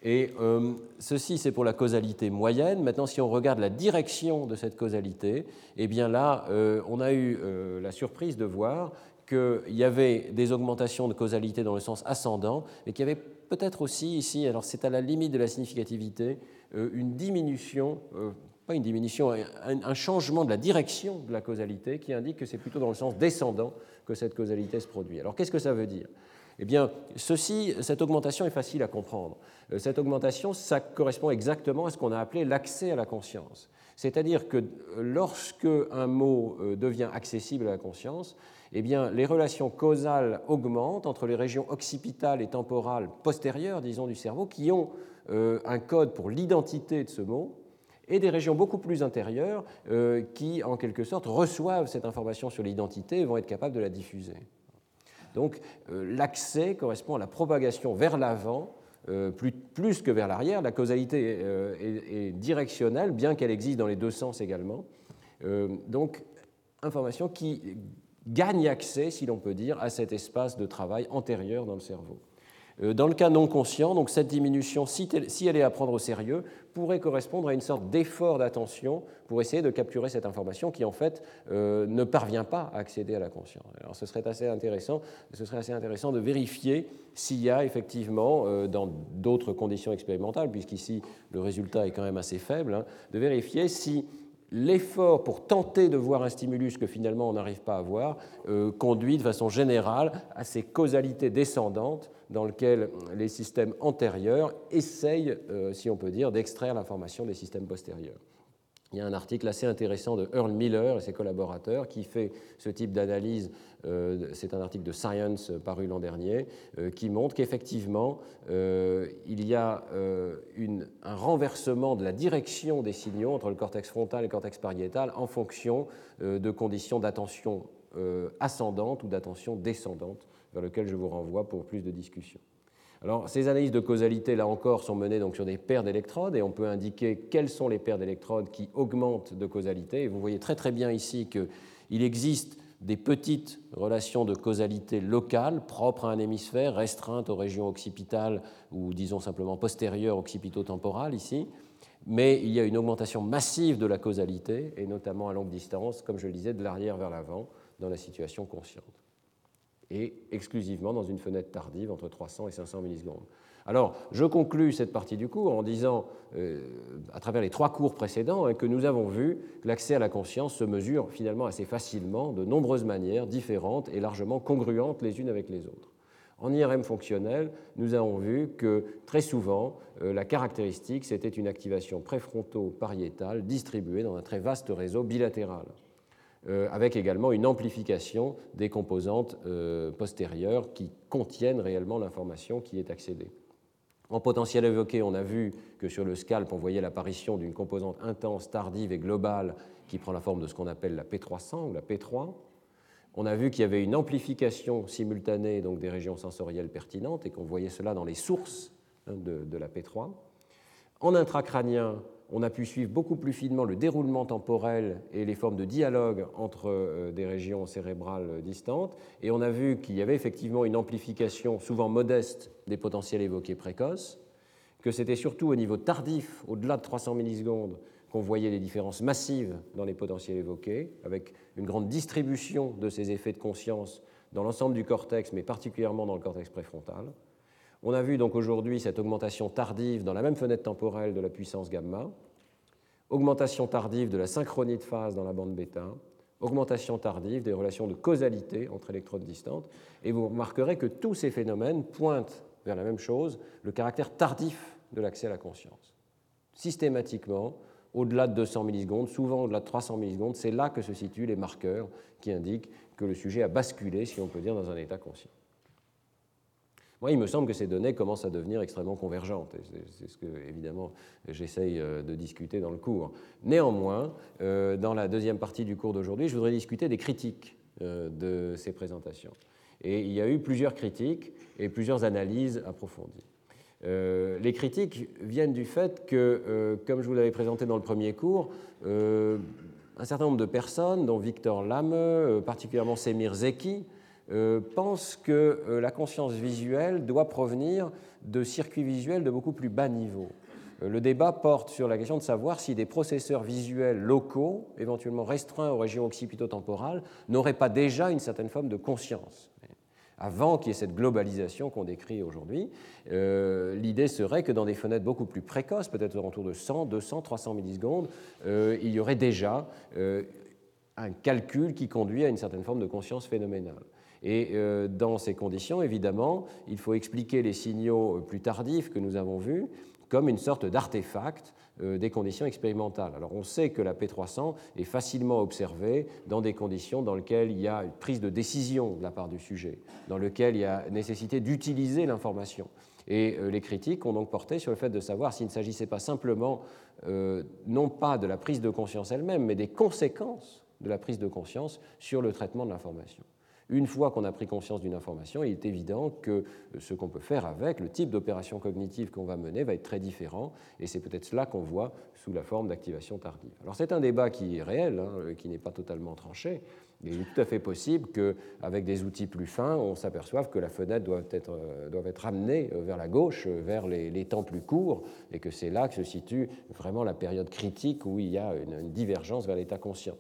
[SPEAKER 2] et euh, ceci, c'est pour la causalité moyenne. Maintenant, si on regarde la direction de cette causalité, eh bien là, on a eu la surprise de voir qu'il y avait des augmentations de causalité dans le sens ascendant, mais qu'il y avait peut-être aussi ici, alors c'est à la limite de la significativité, euh, une diminution, euh, pas une diminution, un, changement de la direction de la causalité qui indique que c'est plutôt dans le sens descendant que cette causalité se produit. Alors qu'est-ce que ça veut dire? Eh bien, ceci, cette augmentation est facile à comprendre. Euh, cette augmentation, ça correspond exactement à ce qu'on a appelé l'accès à la conscience. C'est-à-dire que lorsque un mot devient accessible à la conscience, eh bien, les relations causales augmentent entre les régions occipitales et temporales postérieures, disons, du cerveau, qui ont euh, un code pour l'identité de ce mot, et des régions beaucoup plus intérieures euh, qui, en quelque sorte, reçoivent cette information sur l'identité et vont être capables de la diffuser. Donc, euh, l'accès correspond à la propagation vers l'avant plus, que vers l'arrière. La causalité est, est, directionnelle, bien qu'elle existe dans les deux sens également. donc, information qui gagne accès, si l'on peut dire, à cet espace de travail antérieur dans le cerveau. Euh, dans le cas non conscient, donc cette diminution, si elle est à prendre au sérieux, pourrait correspondre à une sorte d'effort d'attention pour essayer de capturer cette information qui en fait euh, ne parvient pas à accéder à la conscience. Alors ce serait assez intéressant, ce serait assez intéressant de vérifier s'il y a effectivement, euh, dans d'autres conditions expérimentales, puisqu'ici le résultat est quand même assez faible, hein, de vérifier si l'effort pour tenter de voir un stimulus que finalement on n'arrive pas à voir euh, conduit de façon générale à ces causalités descendantes dans lesquelles les systèmes antérieurs essayent, euh, si on peut dire, d'extraire l'information des systèmes postérieurs. Il y a un article assez intéressant de Earl Miller et ses collaborateurs qui fait ce type d'analyse. Euh, c'est un article de Science paru l'an dernier euh, qui montre qu'effectivement, euh, il y a un renversement de la direction des signaux entre le cortex frontal et le cortex pariétal en fonction de conditions d'attention ascendante ou d'attention descendante, vers lesquelles je vous renvoie pour plus de discussions. Alors, ces analyses de causalité, là encore, sont menées donc sur des paires d'électrodes et on peut indiquer quelles sont les paires d'électrodes qui augmentent de causalité. Et vous voyez très très bien ici qu'il existe des petites relations de causalité locales propres à un hémisphère, restreintes aux régions occipitales ou disons simplement postérieures occipito-temporales ici. Mais il y a une augmentation massive de la causalité, et notamment à longue distance, comme je le disais, de l'arrière vers l'avant, dans la situation consciente. Et exclusivement dans une fenêtre tardive entre 300 et 500 millisecondes. Alors, je conclus cette partie du cours en disant, euh, à travers les trois cours précédents, hein, que nous avons vu que l'accès à la conscience se mesure finalement assez facilement, de nombreuses manières différentes et largement congruentes les unes avec les autres. En IRM fonctionnel, nous avons vu que très souvent, euh, la caractéristique, c'était une activation préfronto-pariétale distribuée dans un très vaste réseau bilatéral, avec également une amplification des composantes postérieures qui contiennent réellement l'information qui est accédée. En potentiel évoqué, on a vu que sur le scalp, on voyait l'apparition d'une composante intense, tardive et globale qui prend la forme de ce qu'on appelle la P300 ou la P3. On a vu qu'il y avait une amplification simultanée donc, des régions sensorielles pertinentes et qu'on voyait cela dans les sources hein, de, de, la P3. En intracrânien, on a pu suivre beaucoup plus finement le déroulement temporel et les formes de dialogue entre euh, des régions cérébrales distantes, et on a vu qu'il y avait effectivement une amplification souvent modeste des potentiels évoqués précoces, que c'était surtout au niveau tardif, au-delà de 300 millisecondes, qu'on voyait des différences massives dans les potentiels évoqués, avec une grande distribution de ces effets de conscience dans l'ensemble du cortex, mais particulièrement dans le cortex préfrontal. On a vu donc aujourd'hui cette augmentation tardive dans la même fenêtre temporelle de la puissance gamma, augmentation tardive de la synchronie de phase dans la bande bêta, augmentation tardive des relations de causalité entre électrodes distantes, et vous remarquerez que tous ces phénomènes pointent vers la même chose, le caractère tardif de l'accès à la conscience. Systématiquement, au-delà de 200 millisecondes, souvent au-delà de 300 millisecondes, c'est là que se situent les marqueurs qui indiquent que le sujet a basculé, si on peut dire, dans un état conscient. Moi, il me semble que ces données commencent à devenir extrêmement convergentes. C'est ce que, évidemment, j'essaye euh, de discuter dans le cours. Néanmoins, euh, dans la deuxième partie du cours d'aujourd'hui, je voudrais discuter des critiques euh, de ces présentations. Et il y a eu plusieurs critiques et plusieurs analyses approfondies. les critiques viennent du fait que, comme je vous l'avais présenté dans le premier cours, un certain nombre de personnes, dont Victor Lame, particulièrement Semir Zeki, pense que euh, la conscience visuelle doit provenir de circuits visuels de beaucoup plus bas niveau. Euh, le débat porte sur la question de savoir si des processeurs visuels locaux, éventuellement restreints aux régions occipitotemporales, n'auraient pas déjà une certaine forme de conscience. Avant qu'il y ait cette globalisation qu'on décrit aujourd'hui, l'idée serait que dans des fenêtres beaucoup plus précoces, peut-être autour de 100, 200, 300 millisecondes, il y aurait déjà un calcul qui conduit à une certaine forme de conscience phénoménale. Et euh, dans ces conditions, évidemment, il faut expliquer les signaux plus tardifs que nous avons vus comme une sorte d'artefact euh, des conditions expérimentales. Alors on sait que la P300 est facilement observée dans des conditions dans lesquelles il y a une prise de décision de la part du sujet, dans lesquelles il y a nécessité d'utiliser l'information. Et euh, les critiques ont donc porté sur le fait de savoir s'il ne s'agissait pas simplement, non pas de la prise de conscience elle-même, mais des conséquences de la prise de conscience sur le traitement de l'information. Une fois qu'on a pris conscience d'une information, il est évident que ce qu'on peut faire avec, le type d'opération cognitive qu'on va mener va être très différent, et c'est peut-être cela qu'on voit sous la forme d'activation tardive. Alors c'est un débat qui est réel, hein, qui n'est pas totalement tranché, il est tout à fait possible qu'avec des outils plus fins, on s'aperçoive que la fenêtre doit être, euh, doit être amenée euh, vers la gauche, euh, vers les, temps plus courts, et que c'est là que se situe vraiment la période critique où il y a une divergence vers l'état conscient.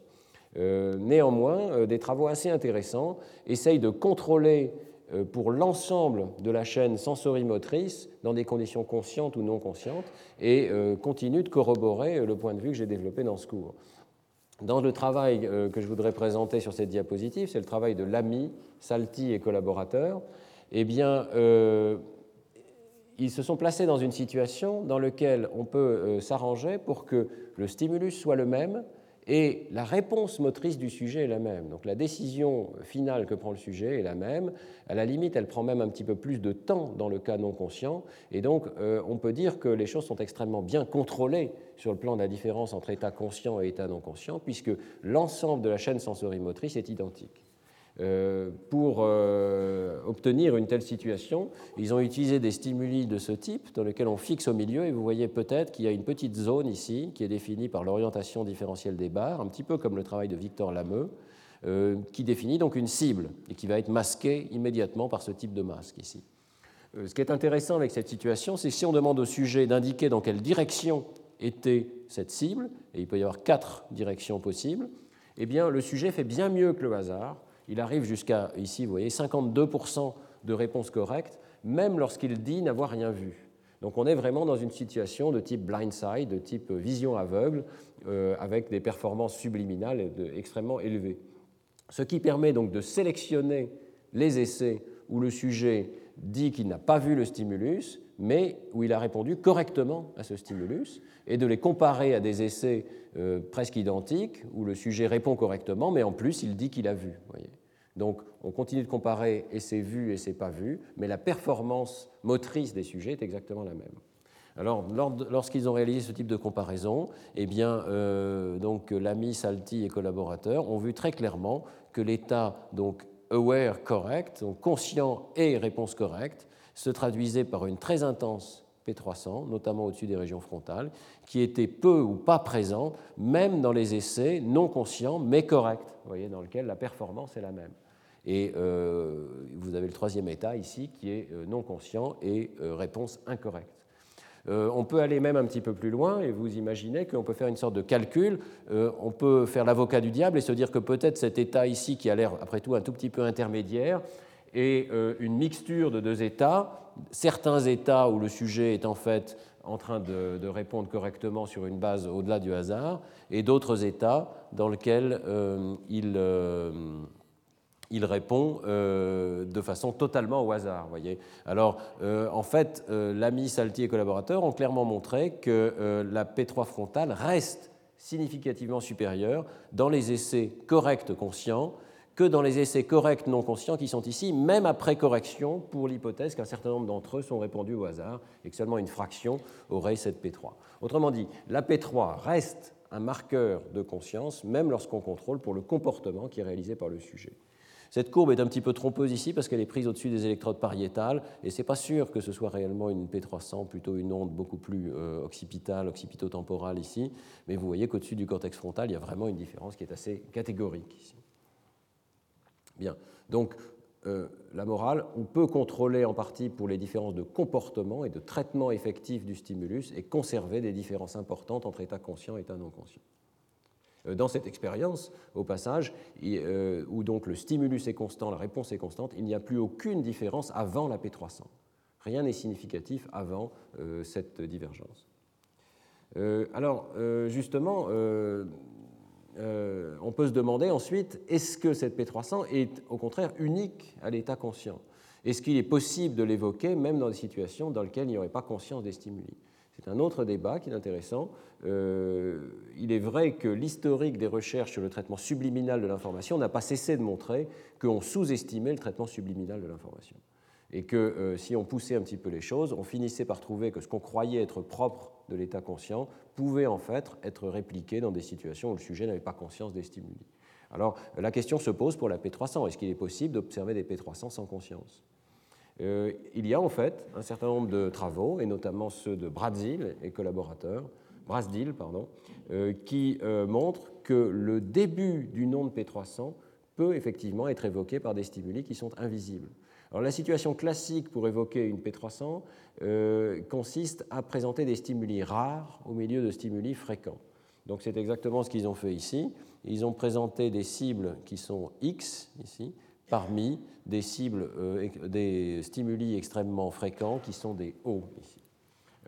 [SPEAKER 2] Euh, néanmoins, euh, des travaux assez intéressants essayent de contrôler euh, pour l'ensemble de la chaîne sensorimotrice dans des conditions conscientes ou non conscientes et continuent de corroborer le point de vue que j'ai développé dans ce cours. Dans le travail que je voudrais présenter sur cette diapositive, c'est le travail de Lamy, Salty et collaborateurs, eh bien, ils se sont placés dans une situation dans laquelle on peut s'arranger pour que le stimulus soit le même, et la réponse motrice du sujet est la même. Donc la décision finale que prend le sujet est la même. À la limite, elle prend même un petit peu plus de temps dans le cas non conscient. Et donc, euh, on peut dire que les choses sont extrêmement bien contrôlées sur le plan de la différence entre état conscient et état non conscient, puisque l'ensemble de la chaîne sensorimotrice est identique. Euh, pour euh, obtenir une telle situation, ils ont utilisé des stimuli de ce type dans lesquels on fixe au milieu et vous voyez peut-être qu'il y a une petite zone ici qui est définie par l'orientation différentielle des barres, un petit peu comme le travail de Victor Lameux, euh, qui définit donc une cible et qui va être masquée immédiatement par ce type de masque ici. ce qui est intéressant avec cette situation, c'est si on demande au sujet d'indiquer dans quelle direction était cette cible, et il peut y avoir quatre directions possibles, eh bien le sujet fait bien mieux que le hasard il arrive jusqu'à, ici, vous voyez, 52% de réponses correctes, même lorsqu'il dit n'avoir rien vu. Donc on est vraiment dans une situation de type blindside, de type vision aveugle, euh, avec des performances subliminales extrêmement élevées. Ce qui permet donc de sélectionner les essais où le sujet dit qu'il n'a pas vu le stimulus, mais où il a répondu correctement à ce stimulus, et de les comparer à des essais euh, presque identiques, où le sujet répond correctement, mais en plus il dit qu'il a vu. Donc on continue de comparer essais vus et essais pas vus, mais la performance motrice des sujets est exactement la même. Alors, lorsqu'ils ont réalisé ce type de comparaison, eh bien, euh, donc l'ami Salty et collaborateurs ont vu très clairement que l'état donc aware correct, donc conscient et réponse correcte, se traduisait par une très intense P300, notamment au-dessus des régions frontales, qui était peu ou pas présent, même dans les essais non conscients mais corrects, vous voyez, dans lesquels la performance est la même. Et euh, vous avez le troisième état ici qui est euh, non conscient et euh, réponse incorrecte. on peut aller même un petit peu plus loin et vous imaginez qu'on peut faire une sorte de calcul. on peut faire l'avocat du diable et se dire que peut-être cet état ici, qui a l'air après tout un tout petit peu intermédiaire, est une mixture de deux états. Certains états où le sujet est en fait en train de, répondre correctement sur une base au-delà du hasard, et d'autres états dans lesquels il il répond euh, de façon totalement au hasard. Voyez. Alors, euh, en fait, euh, l'ami Salty et collaborateurs ont clairement montré que la P3 frontale reste significativement supérieure dans les essais corrects conscients que dans les essais corrects non conscients qui sont ici, même après correction pour l'hypothèse qu'un certain nombre d'entre eux sont répondus au hasard et que seulement une fraction aurait cette P3. Autrement dit, la P3 reste un marqueur de conscience, même lorsqu'on contrôle pour le comportement qui est réalisé par le sujet. Cette courbe est un petit peu trompeuse ici parce qu'elle est prise au-dessus des électrodes pariétales et ce n'est pas sûr que ce soit réellement une P300, plutôt une onde beaucoup plus euh, occipitale, occipitotemporale ici. Mais vous voyez qu'au-dessus du cortex frontal, il y a vraiment une différence qui est assez catégorique ici. Bien, donc euh, la morale, on peut contrôler en partie pour les différences de comportement et de traitement effectif du stimulus et conserver des différences importantes entre état conscient et état non conscient. Euh, dans cette expérience, au passage, euh, où donc le stimulus est constant, la réponse est constante, il n'y a plus aucune différence avant la P300. Rien n'est significatif avant cette divergence. alors, justement, on peut se demander ensuite, est-ce que cette P300 est au contraire unique à l'état conscient? Est-ce qu'il est possible de l'évoquer même dans des situations dans lesquelles il n'y aurait pas conscience des stimuli? C'est un autre débat qui est intéressant. Euh, il est vrai que l'historique des recherches sur le traitement subliminal de l'information n'a pas cessé de montrer qu'on sous-estimait le traitement subliminal de l'information. Et que euh, si on poussait un petit peu les choses, on finissait par trouver que ce qu'on croyait être propre de l'état conscient pouvait en fait être répliqué dans des situations où le sujet n'avait pas conscience des stimuli. Alors la question se pose pour la P300. Est-ce qu'il est possible d'observer des P300 sans conscience? Euh, il y a en fait un certain nombre de travaux, et notamment ceux de Brazil et collaborateurs, Brasdil, pardon, euh, qui euh, montrent que le début d'une onde P300 peut effectivement être évoqué par des stimuli qui sont invisibles. La situation classique pour évoquer une P300 consiste à présenter des stimuli rares au milieu de stimuli fréquents. Donc c'est exactement ce qu'ils ont fait ici. Ils ont présenté des cibles qui sont X, ici, parmi des euh, stimuli extrêmement fréquents qui sont des O ici.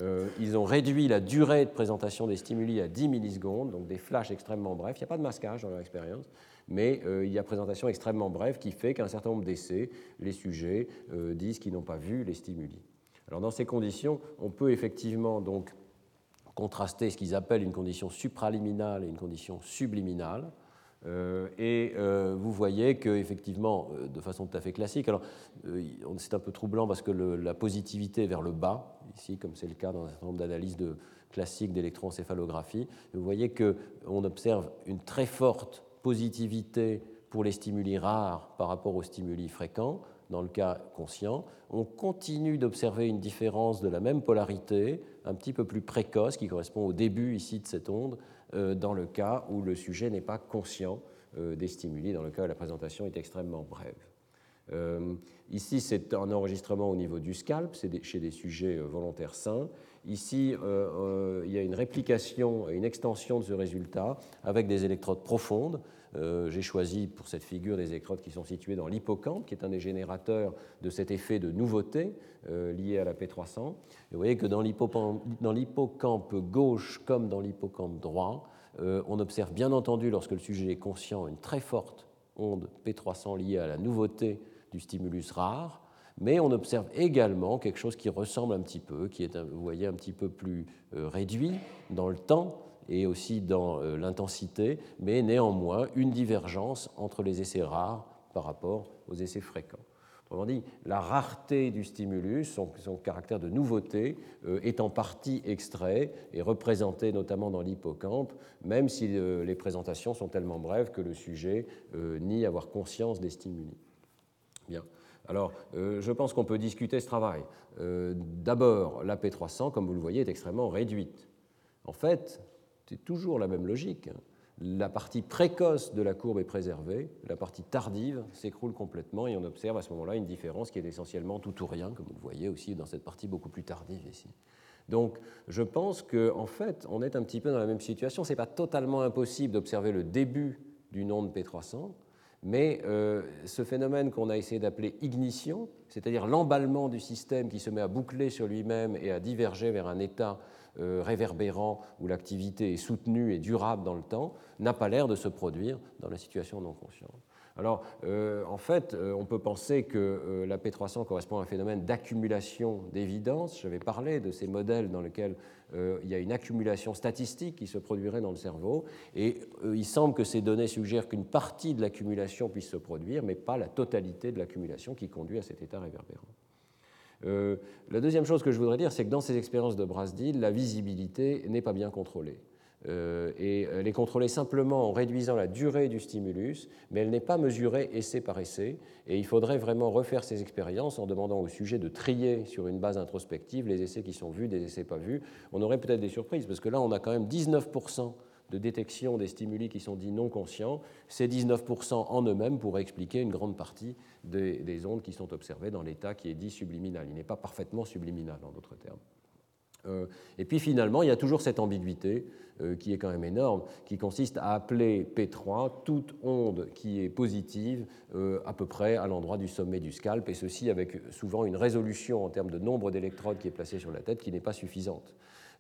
[SPEAKER 2] Euh, ils ont réduit la durée de présentation des stimuli à 10 millisecondes, donc des flashs extrêmement brefs. Il n'y a pas de masquage dans leur expérience, mais euh, il y a présentation extrêmement brève qui fait qu'un certain nombre d'essais, les sujets disent qu'ils n'ont pas vu les stimuli. Alors dans ces conditions, on peut effectivement donc contraster ce qu'ils appellent une condition supraliminale et une condition subliminale. Euh, et euh, vous voyez qu'effectivement, euh, de façon tout à fait classique, alors c'est un peu troublant parce que la positivité vers le bas, ici, comme c'est le cas dans un certain nombre d'analyses de, classiques d'électroencéphalographie, vous voyez qu'on observe une très forte positivité pour les stimuli rares par rapport aux stimuli fréquents, dans le cas conscient. On continue d'observer une différence de la même polarité, un petit peu plus précoce, qui correspond au début ici de cette onde, euh, dans le cas où le sujet n'est pas conscient euh, des stimuli, dans le cas où la présentation est extrêmement brève. ici, c'est un enregistrement au niveau du scalp, c'est chez des sujets volontaires sains. Ici, il y a une réplication, une extension de ce résultat avec des électrodes profondes euh, j'ai choisi pour cette figure des électrodes qui sont situées dans l'hippocampe, qui est un des générateurs de cet effet de nouveauté euh, lié à la P300. Et vous voyez que dans l'hippocampe gauche comme dans l'hippocampe droit, euh, on observe bien entendu, lorsque le sujet est conscient, une très forte onde P300 liée à la nouveauté du stimulus rare, mais on observe également quelque chose qui ressemble un petit peu, qui est, vous voyez, un petit peu plus réduit dans le temps, et aussi dans euh, l'intensité, mais néanmoins une divergence entre les essais rares par rapport aux essais fréquents. Autrement dit, la rareté du stimulus, son, caractère de nouveauté, euh, est en partie extrait et représenté notamment dans l'hippocampe, même si euh, les présentations sont tellement brèves que le sujet nie avoir conscience des stimuli. Bien. Alors, je pense qu'on peut discuter ce travail. D'abord, la P300, comme vous le voyez, est extrêmement réduite. En fait, c'est toujours la même logique. Hein. La partie précoce de la courbe est préservée, la partie tardive s'écroule complètement et on observe à ce moment-là une différence qui est essentiellement tout ou rien, comme vous le voyez aussi dans cette partie beaucoup plus tardive ici. Donc je pense qu'en en fait, on est un petit peu dans la même situation. Ce n'est pas totalement impossible d'observer le début d'une onde P300, mais euh, ce phénomène qu'on a essayé d'appeler ignition, c'est-à-dire l'emballement du système qui se met à boucler sur lui-même et à diverger vers un état euh, réverbérant où l'activité est soutenue et durable dans le temps, n'a pas l'air de se produire dans la situation non consciente. Alors, euh, en fait, euh, on peut penser que la P300 correspond à un phénomène d'accumulation d'évidence. J'avais parlé de ces modèles dans lesquels il y a une accumulation statistique qui se produirait dans le cerveau, et il semble que ces données suggèrent qu'une partie de l'accumulation puisse se produire, mais pas la totalité de l'accumulation qui conduit à cet état réverbérant. Euh, la deuxième chose que je voudrais dire, c'est que dans ces expériences de Brasdil, la visibilité n'est pas bien contrôlée. Euh, et elle est contrôlée simplement en réduisant la durée du stimulus, mais elle n'est pas mesurée essai par essai. Et il faudrait vraiment refaire ces expériences en demandant au sujet de trier sur une base introspective les essais qui sont vus, des essais pas vus. On aurait peut-être des surprises, parce que là, on a quand même 19% de détection des stimuli qui sont dits non conscients, ces 19% en eux-mêmes pourraient expliquer une grande partie des, ondes qui sont observées dans l'état qui est dit subliminal. Il n'est pas parfaitement subliminal, en d'autres termes. Euh, et puis finalement, il y a toujours cette ambiguïté euh, qui est quand même énorme, qui consiste à appeler P3 toute onde qui est positive euh, à peu près à l'endroit du sommet du scalp, et ceci avec souvent une résolution en termes de nombre d'électrodes qui est placée sur la tête qui n'est pas suffisante.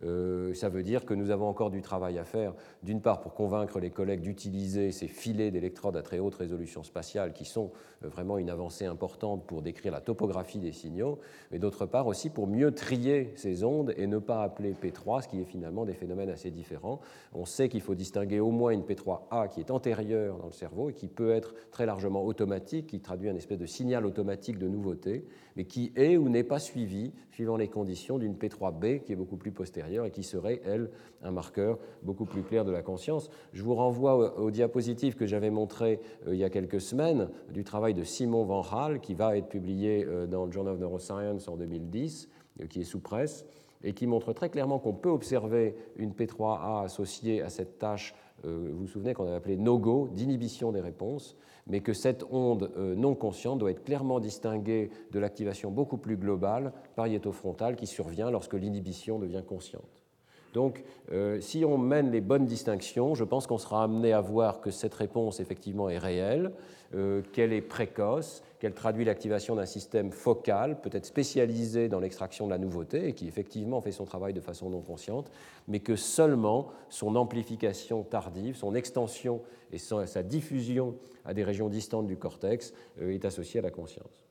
[SPEAKER 2] Euh, ça veut dire que nous avons encore du travail à faire, d'une part pour convaincre les collègues d'utiliser ces filets d'électrodes à très haute résolution spatiale qui sont euh, vraiment une avancée importante pour décrire la topographie des signaux, mais d'autre part aussi pour mieux trier ces ondes et ne pas appeler P3, ce qui est finalement des phénomènes assez différents. On sait qu'il faut distinguer au moins une P3A qui est antérieure dans le cerveau et qui peut être très largement automatique, qui traduit un espèce de signal automatique de nouveauté, mais qui est ou n'est pas suivi, suivant les conditions, d'une P3B qui est beaucoup plus postérieure et qui serait, elle, un marqueur beaucoup plus clair de la conscience. Je vous renvoie aux diapositives que j'avais montrées euh, il y a quelques semaines du travail de Simon Van Hal, qui va être publié euh, dans le Journal of Neuroscience en 2010, euh, qui est sous presse, et qui montre très clairement qu'on peut observer une P3A associée à cette tâche, vous vous souvenez qu'on avait appelé no-go, d'inhibition des réponses, mais que cette onde euh, non consciente doit être clairement distinguée de l'activation beaucoup plus globale pariétofrontale qui survient lorsque l'inhibition devient consciente. Donc, euh, si on mène les bonnes distinctions, je pense qu'on sera amené à voir que cette réponse, effectivement, est réelle, euh, qu'elle est précoce, qu'elle traduit l'activation d'un système focal, peut-être spécialisé dans l'extraction de la nouveauté, et qui, effectivement, fait son travail de façon non consciente, mais que seulement son amplification tardive, son extension et sa diffusion à des régions distantes du cortex euh, est associée à la conscience.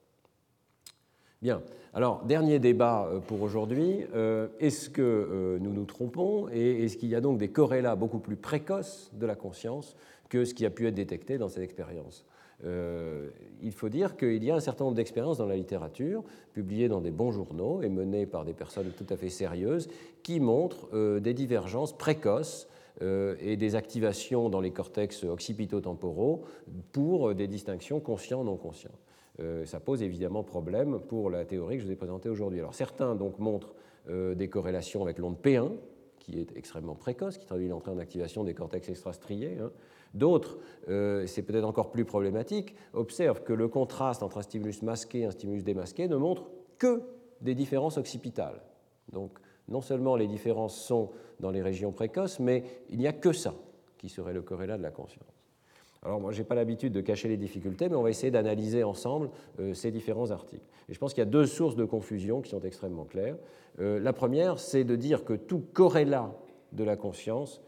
[SPEAKER 2] Bien. Alors, dernier débat euh, pour aujourd'hui. Euh, est-ce que nous nous trompons et est-ce qu'il y a donc des corrélats beaucoup plus précoces de la conscience que ce qui a pu être détecté dans cette expérience Il faut dire qu'il y a un certain nombre d'expériences dans la littérature, publiées dans des bons journaux et menées par des personnes tout à fait sérieuses, qui montrent des divergences précoces et des activations dans les cortex occipitotemporaux pour des distinctions conscients-non conscients. Euh, ça pose évidemment problème pour la théorie que je vous ai présentée aujourd'hui. Alors certains donc montrent euh, des corrélations avec l'onde P1, qui est extrêmement précoce, qui traduit l'entrée en activation des cortex extrastriés. Hein. D'autres, c'est peut-être encore plus problématique, observent que le contraste entre un stimulus masqué et un stimulus démasqué ne montre que des différences occipitales. Donc, non seulement les différences sont dans les régions précoces, mais il n'y a que ça qui serait le corrélat de la conscience. Alors moi, je n'ai pas l'habitude de cacher les difficultés, mais on va essayer d'analyser ensemble euh, ces différents articles. Et je pense qu'il y a deux sources de confusion qui sont extrêmement claires. Euh, la première, c'est de dire que tout corrélat de la conscience euh,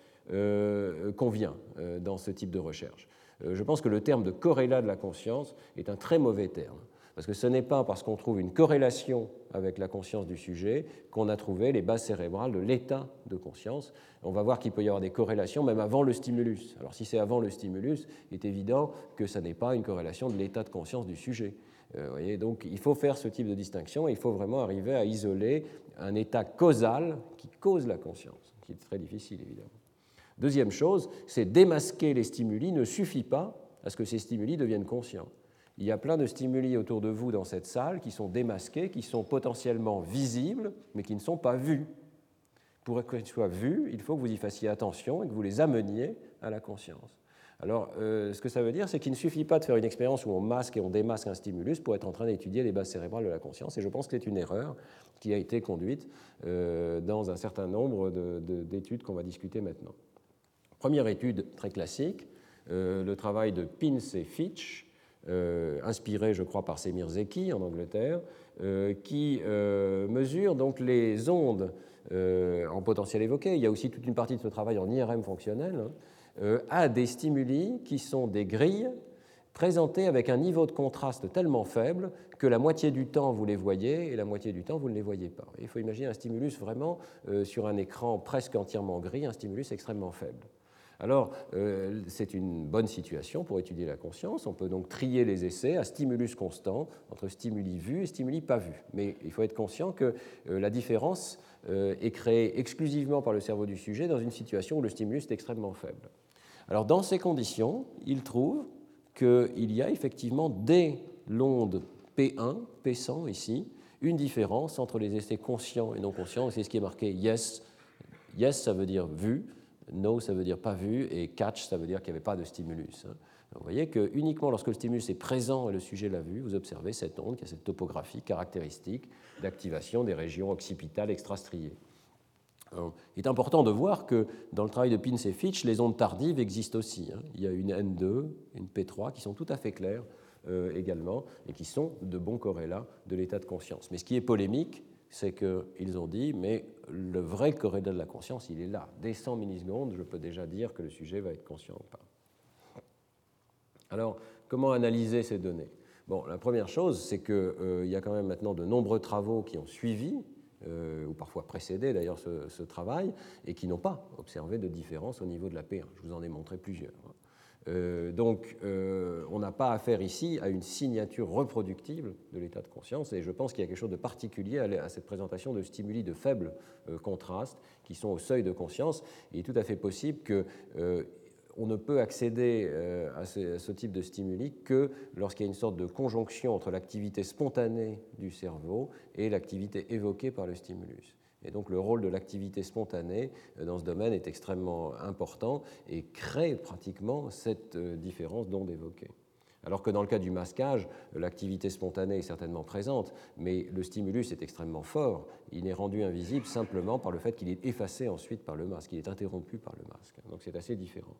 [SPEAKER 2] convient dans ce type de recherche. je pense que le terme de corrélat de la conscience est un très mauvais terme. Parce que ce n'est pas parce qu'on trouve une corrélation avec la conscience du sujet qu'on a trouvé les bases cérébrales de l'état de conscience. On va voir qu'il peut y avoir des corrélations même avant le stimulus. Alors si c'est avant le stimulus, il est évident que ce n'est pas une corrélation de l'état de conscience du sujet. Euh, donc il faut faire ce type de distinction et il faut vraiment arriver à isoler un état causal qui cause la conscience, qui est très difficile évidemment. Deuxième chose, c'est démasquer les stimuli ne suffit pas à ce que ces stimuli deviennent conscients il y a plein de stimuli autour de vous dans cette salle qui sont démasqués, qui sont potentiellement visibles, mais qui ne sont pas vus. Pour qu'ils soient vus, il faut que vous y fassiez attention et que vous les ameniez à la conscience. Alors, euh, ce que ça veut dire, c'est qu'il ne suffit pas de faire une expérience où on masque et on démasque un stimulus pour être en train d'étudier les bases cérébrales de la conscience. Et je pense que c'est une erreur qui a été conduite euh, dans un certain nombre d'études qu'on va discuter maintenant. Première étude très classique, euh, le travail de Pins et Fitch, euh, inspiré, je crois, par Semir Zeki en Angleterre, euh, qui mesure donc les ondes en potentiel évoqué. Il y a aussi toute une partie de ce travail en IRM fonctionnel, hein, à des stimuli qui sont des grilles présentées avec un niveau de contraste tellement faible que la moitié du temps vous les voyez et la moitié du temps vous ne les voyez pas. Il faut imaginer un stimulus vraiment sur un écran presque entièrement gris, un stimulus extrêmement faible. Alors, euh, c'est une bonne situation pour étudier la conscience. On peut donc trier les essais à stimulus constant entre stimuli vus et stimuli pas vus. Mais il faut être conscient que euh, la différence euh, est créée exclusivement par le cerveau du sujet dans une situation où le stimulus est extrêmement faible. Alors, dans ces conditions, il trouve qu'il y a effectivement dès l'onde P1, P100 ici, une différence entre les essais conscients et non conscients, c'est ce qui est marqué yes. Yes, ça veut dire vu, no, ça veut dire pas vu, et catch, ça veut dire qu'il n'y avait pas de stimulus. Hein. Vous voyez que uniquement lorsque le stimulus est présent et le sujet l'a vu, vous observez cette onde qui a cette topographie caractéristique d'activation des régions occipitales extrastriées. il est important de voir que dans le travail de Pins et Fitch, les ondes tardives existent aussi. Hein. Il y a une N2, une P3 qui sont tout à fait claires euh, également et qui sont de bons corrélats de l'état de conscience. Mais ce qui est polémique, c'est qu'ils ont dit, mais le vrai corrélat de la conscience, il est là. Dès 100 millisecondes, je peux déjà dire que le sujet va être conscient ou pas. Alors, comment analyser ces données? Bon, la première chose, c'est qu'il euh, y a quand même maintenant de nombreux travaux qui ont suivi, euh, ou parfois précédé d'ailleurs ce, ce, travail, et qui n'ont pas observé de différence au niveau de la P1. Je vous en ai montré plusieurs. Euh, donc, euh, on n'a pas affaire ici à une signature reproductible de l'état de conscience, et je pense qu'il y a quelque chose de particulier à, cette présentation de stimuli de faible euh, contraste qui sont au seuil de conscience. Il est tout à fait possible que on ne peut accéder à ce, type de stimuli que lorsqu'il y a une sorte de conjonction entre l'activité spontanée du cerveau et l'activité évoquée par le stimulus. Et donc le rôle de l'activité spontanée euh, dans ce domaine est extrêmement important et crée pratiquement cette euh, différence d'onde évoquée. Alors que dans le cas du masquage, l'activité spontanée est certainement présente, mais le stimulus est extrêmement fort. Il n'est rendu invisible simplement par le fait qu'il est effacé ensuite par le masque, il est interrompu par le masque. Donc c'est assez différent.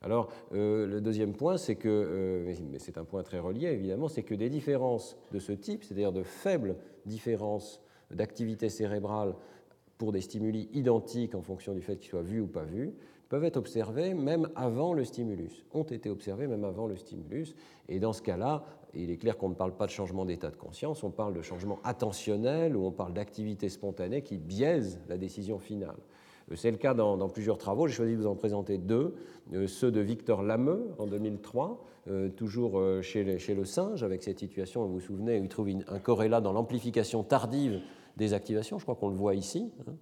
[SPEAKER 2] Alors, euh, le deuxième point, c'est que, mais c'est un point très relié évidemment, c'est que des différences de ce type, c'est-à-dire de faibles différences d'activité cérébrale pour des stimuli identiques en fonction du fait qu'ils soient vus ou pas vus, peuvent être observés même avant le stimulus, ont été observés même avant le stimulus. Et dans ce cas-là, il est clair qu'on ne parle pas de changement d'état de conscience, on parle de changement attentionnel ou on parle d'activité spontanée qui biaise la décision finale. Euh, c'est le cas dans, plusieurs travaux. J'ai choisi de vous en présenter deux. Euh, ceux de Victor Lameux en 2003, euh, toujours chez, le singe, avec cette situation, vous vous souvenez, il trouve un corrélat dans l'amplification tardive des activations, je crois qu'on le voit ici, hein.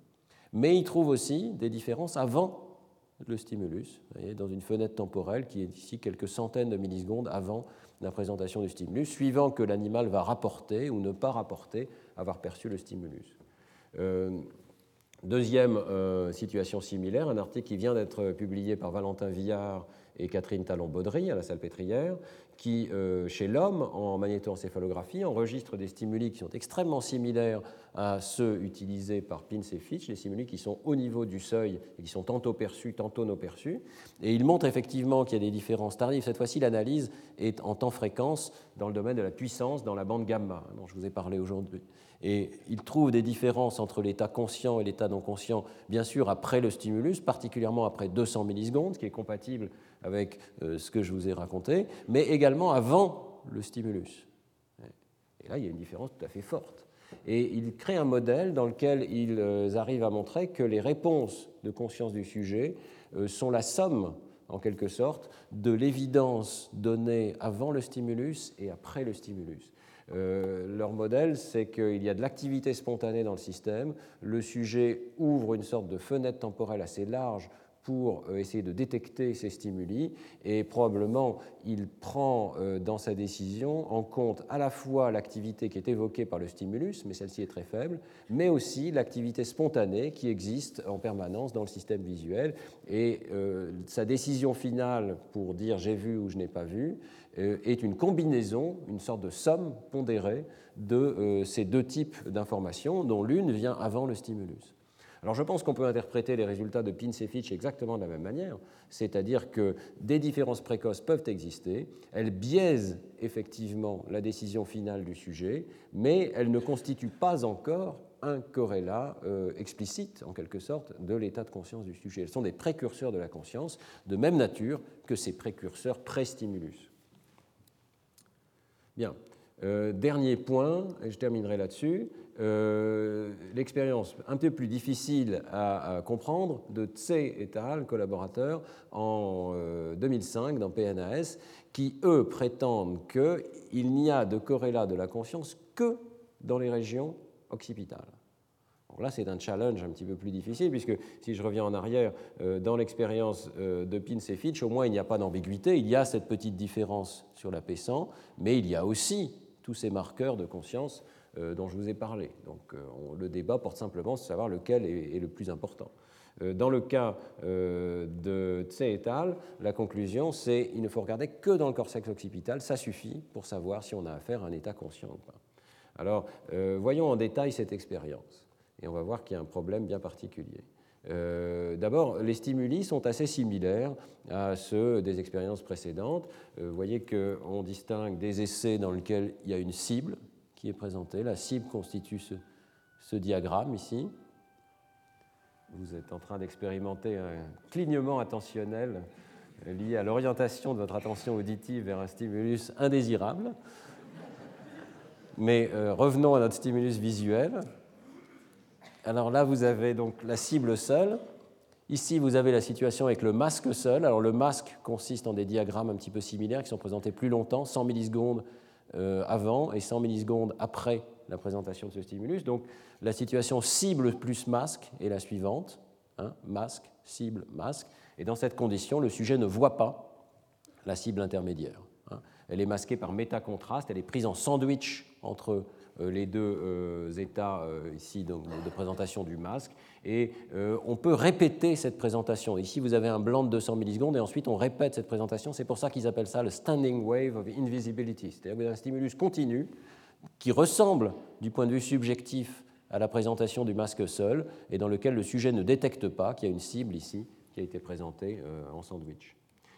[SPEAKER 2] mais il trouve aussi des différences avant le stimulus, dans une fenêtre temporelle qui est ici quelques centaines de millisecondes avant la présentation du stimulus, suivant que l'animal va rapporter ou ne pas rapporter avoir perçu le stimulus. Euh, deuxième euh, situation similaire, un article qui vient d'être publié par Valentin Villard et Catherine Talon-Baudry à la Salpêtrière, qui, euh, chez l'homme, en magnétoencéphalographie, enregistre des stimuli qui sont extrêmement similaires à ceux utilisés par Pins et Fitch, les stimuli qui sont au niveau du seuil et qui sont tantôt perçus, tantôt non perçus. Et il montre effectivement qu'il y a des différences tardives. Cette fois-ci, l'analyse est en temps-fréquence dans le domaine de la puissance, dans la bande gamma, dont je vous ai parlé aujourd'hui. Et il trouve des différences entre l'état conscient et l'état non conscient, bien sûr, après le stimulus, particulièrement après 200 millisecondes, qui est compatible avec euh, ce que je vous ai raconté, mais également avant le stimulus. Et là, il y a une différence tout à fait forte. Et il crée un modèle dans lequel ils euh, arrivent à montrer que les réponses de conscience du sujet euh, sont la somme, en quelque sorte, de l'évidence donnée avant le stimulus et après le stimulus. leur modèle, c'est qu'il y a de l'activité spontanée dans le système, le sujet ouvre une sorte de fenêtre temporelle assez large pour euh, essayer de détecter ces stimuli et probablement il prend euh, dans sa décision en compte à la fois l'activité qui est évoquée par le stimulus, mais celle-ci est très faible, mais aussi l'activité spontanée qui existe en permanence dans le système visuel et euh, sa décision finale pour dire j'ai vu ou je n'ai pas vu est une combinaison, une sorte de somme pondérée de ces deux types d'informations dont l'une vient avant le stimulus. Alors je pense qu'on peut interpréter les résultats de Pins et Fitch exactement de la même manière, c'est-à-dire que des différences précoces peuvent exister, elles biaisent effectivement la décision finale du sujet, mais elles ne constituent pas encore un corrélat euh, explicite, en quelque sorte, de l'état de conscience du sujet. Elles sont des précurseurs de la conscience, de même nature que ces précurseurs pré-stimulus. Bien. Euh, dernier point, et je terminerai là-dessus, euh, l'expérience un peu plus difficile à, comprendre de Tse et al., collaborateurs, en 2005 euh, dans PNAS, qui, eux, prétendent qu'il n'y a de corrélat de la conscience que dans les régions occipitales. là, c'est un challenge un petit peu plus difficile, puisque si je reviens en arrière, euh, dans l'expérience de Pins et Fitch, au moins il n'y a pas d'ambiguïté, il y a cette petite différence sur la P100, mais il y a aussi tous ces marqueurs de conscience dont je vous ai parlé. Donc euh, le débat porte simplement sur savoir lequel est, le plus important. Euh, dans le cas de Tse et al., la conclusion, c'est qu'il ne faut regarder que dans le cortex occipital, ça suffit pour savoir si on a affaire à un état conscient ou pas. Alors, voyons en détail cette expérience, et on va voir qu'il y a un problème bien particulier. D'abord, les stimuli sont assez similaires à ceux des expériences précédentes. vous voyez qu'on distingue des essais dans lesquels il y a une cible, qui est présenté. La cible constitue ce, diagramme ici. Vous êtes en train d'expérimenter un clignement attentionnel lié à l'orientation de votre attention auditive vers un stimulus indésirable. Mais euh, revenons à notre stimulus visuel. Alors là, vous avez donc la cible seule. Ici, vous avez la situation avec le masque seul. Alors le masque consiste en des diagrammes un petit peu similaires qui sont présentés plus longtemps, 100 millisecondes avant et 100 millisecondes après la présentation de ce stimulus. Donc la situation cible plus masque est la suivante, hein, masque, cible, masque. Et dans cette condition, le sujet ne voit pas la cible intermédiaire. Hein. Elle est masquée par métacontrast, elle est prise en sandwich entre euh, les deux euh, états euh, ici de, présentation du masque. Et on peut répéter cette présentation. Ici, vous avez un blanc de 200 millisecondes et ensuite on répète cette présentation. C'est pour ça qu'ils appellent ça le standing wave of invisibility. C'est-à-dire que vous avez un stimulus continu qui ressemble du point de vue subjectif à la présentation du masque seul et dans lequel le sujet ne détecte pas qu'il y a une cible ici qui a été présentée en sandwich.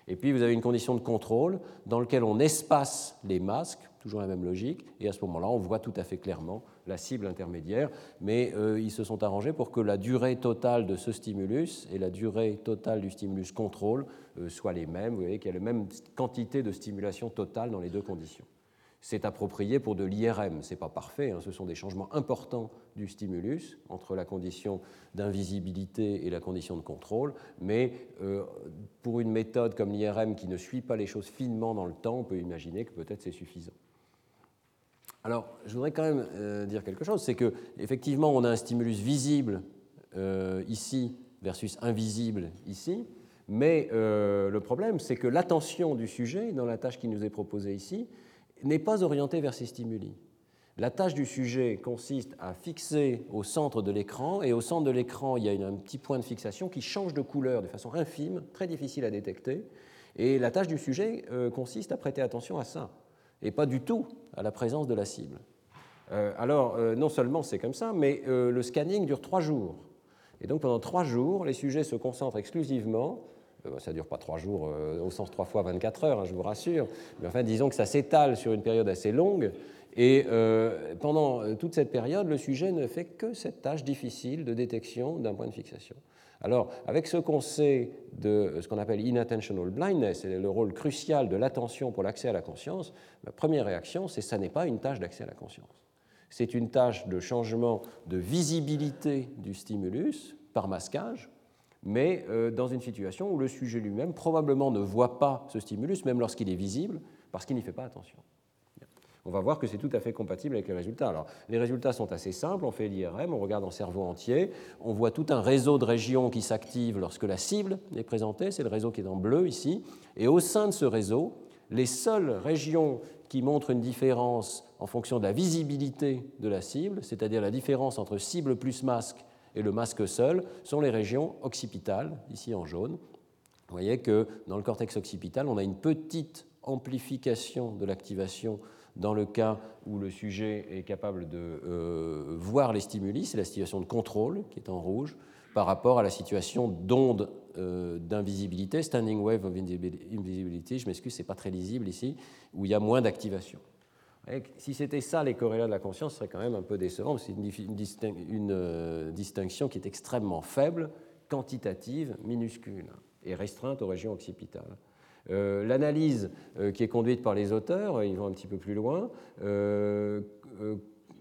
[SPEAKER 2] Et puis vous avez une condition de contrôle dans laquelle on espace les masques, toujours la même logique, et à ce moment-là, on voit tout à fait clairement la cible intermédiaire, mais euh, ils se sont arrangés pour que la durée totale de ce stimulus et la durée totale du stimulus contrôle euh, soient les mêmes. Vous voyez qu'il y a la même quantité de stimulation totale dans les deux conditions c'est approprié pour de l'IRM. Ce n'est pas parfait, hein. ce sont des changements importants du stimulus entre la condition d'invisibilité et la condition de contrôle, mais euh, pour une méthode comme l'IRM qui ne suit pas les choses finement dans le temps, on peut imaginer que peut-être c'est suffisant. Alors, je voudrais quand même euh, dire quelque chose, c'est que effectivement, on a un stimulus visible euh, ici versus invisible ici, mais le problème, c'est que l'attention du sujet dans la tâche qui nous est proposée ici, n'est pas orienté vers ces stimuli. La tâche du sujet consiste à fixer au centre de l'écran, et au centre de l'écran, il y a un petit point de fixation qui change de couleur de façon infime, très difficile à détecter. Et la tâche du sujet consiste à prêter attention à ça, et pas du tout à la présence de la cible. alors, non seulement c'est comme ça, mais le scanning dure trois jours. Et donc pendant trois jours, les sujets se concentrent exclusivement euh, ça ne dure pas trois jours euh, au sens trois fois 24 heures, hein, je vous rassure, mais enfin disons que ça s'étale sur une période assez longue, et euh, pendant toute cette période, le sujet ne fait que cette tâche difficile de détection d'un point de fixation. Alors, avec ce qu'on sait de ce qu'on appelle inattentional blindness, et le rôle crucial de l'attention pour l'accès à la conscience, ma première réaction, c'est que ça n'est pas une tâche d'accès à la conscience. C'est une tâche de changement de visibilité du stimulus par masquage, mais euh, dans une situation où le sujet lui-même probablement ne voit pas ce stimulus, même lorsqu'il est visible, parce qu'il n'y fait pas attention. On va voir que c'est tout à fait compatible avec les résultats. Alors, les résultats sont assez simples. On fait l'IRM, on regarde en cerveau entier, on voit tout un réseau de régions qui s'activent lorsque la cible est présentée. C'est le réseau qui est en bleu ici. Et au sein de ce réseau, les seules régions qui montrent une différence en fonction de la visibilité de la cible, c'est-à-dire la différence entre cible plus masque et le masque seul sont les régions occipitales, ici en jaune. Vous voyez que dans le cortex occipital, on a une petite amplification de l'activation dans le cas où le sujet est capable de euh, voir les stimuli, c'est la situation de contrôle qui est en rouge, par rapport à la situation d'onde euh, d'invisibilité, standing wave of invisibility, je m'excuse, c'est pas très lisible ici, où il y a moins d'activation. Si c'était ça les corrélats de la conscience, ce serait quand même un peu décevant, c'est une, euh, distinction qui est extrêmement faible, quantitative, minuscule et restreinte aux régions occipitales. Euh, l'analyse euh, qui est conduite par les auteurs, ils vont un petit peu plus loin,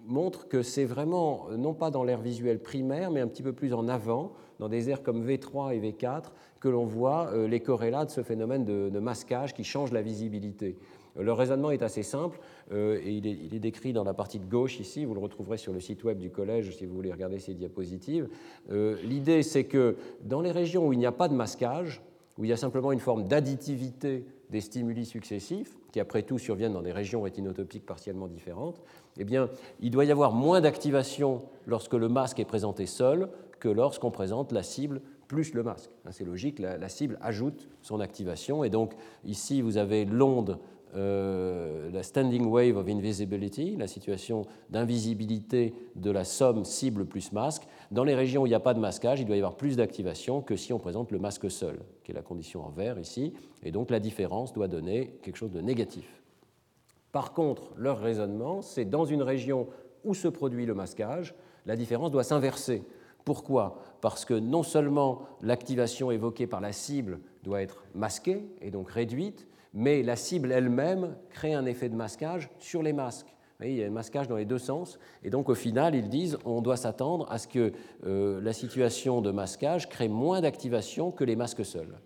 [SPEAKER 2] montre que c'est vraiment, non pas dans l'air visuel primaire, mais un petit peu plus en avant, dans des aires comme V3 et V4, que l'on voit les corrélats de ce phénomène de masquage qui change la visibilité. Le raisonnement est assez simple euh, et il est, décrit dans la partie de gauche ici. Vous le retrouverez sur le site web du collège si vous voulez regarder ces diapositives. Euh, l'idée, c'est que dans les régions où il n'y a pas de masquage, où il y a simplement une forme d'additivité des stimuli successifs, qui après tout surviennent dans des régions rétinotopiques partiellement différentes, eh bien, il doit y avoir moins d'activation lorsque le masque est présenté seul que lorsqu'on présente la cible plus le masque. C'est logique, la, cible ajoute son activation, et donc ici vous avez l'onde euh, la standing wave of invisibility, la situation d'invisibilité de la somme cible plus masque. Dans les régions où il n'y a pas de masquage, il doit y avoir plus d'activation que si on présente le masque seul, qui est la condition en vert ici, et donc la différence doit donner quelque chose de négatif. Par contre, leur raisonnement, c'est dans une région où se produit le masquage, la différence doit s'inverser. Pourquoi? Parce que non seulement l'activation évoquée par la cible doit être masquée et donc réduite, mais la cible elle-même crée un effet de masquage sur les masques. Il y a un masquage dans les deux sens, et donc au final, ils disent on doit s'attendre à ce que euh, la situation de masquage crée moins d'activation que les masques seuls.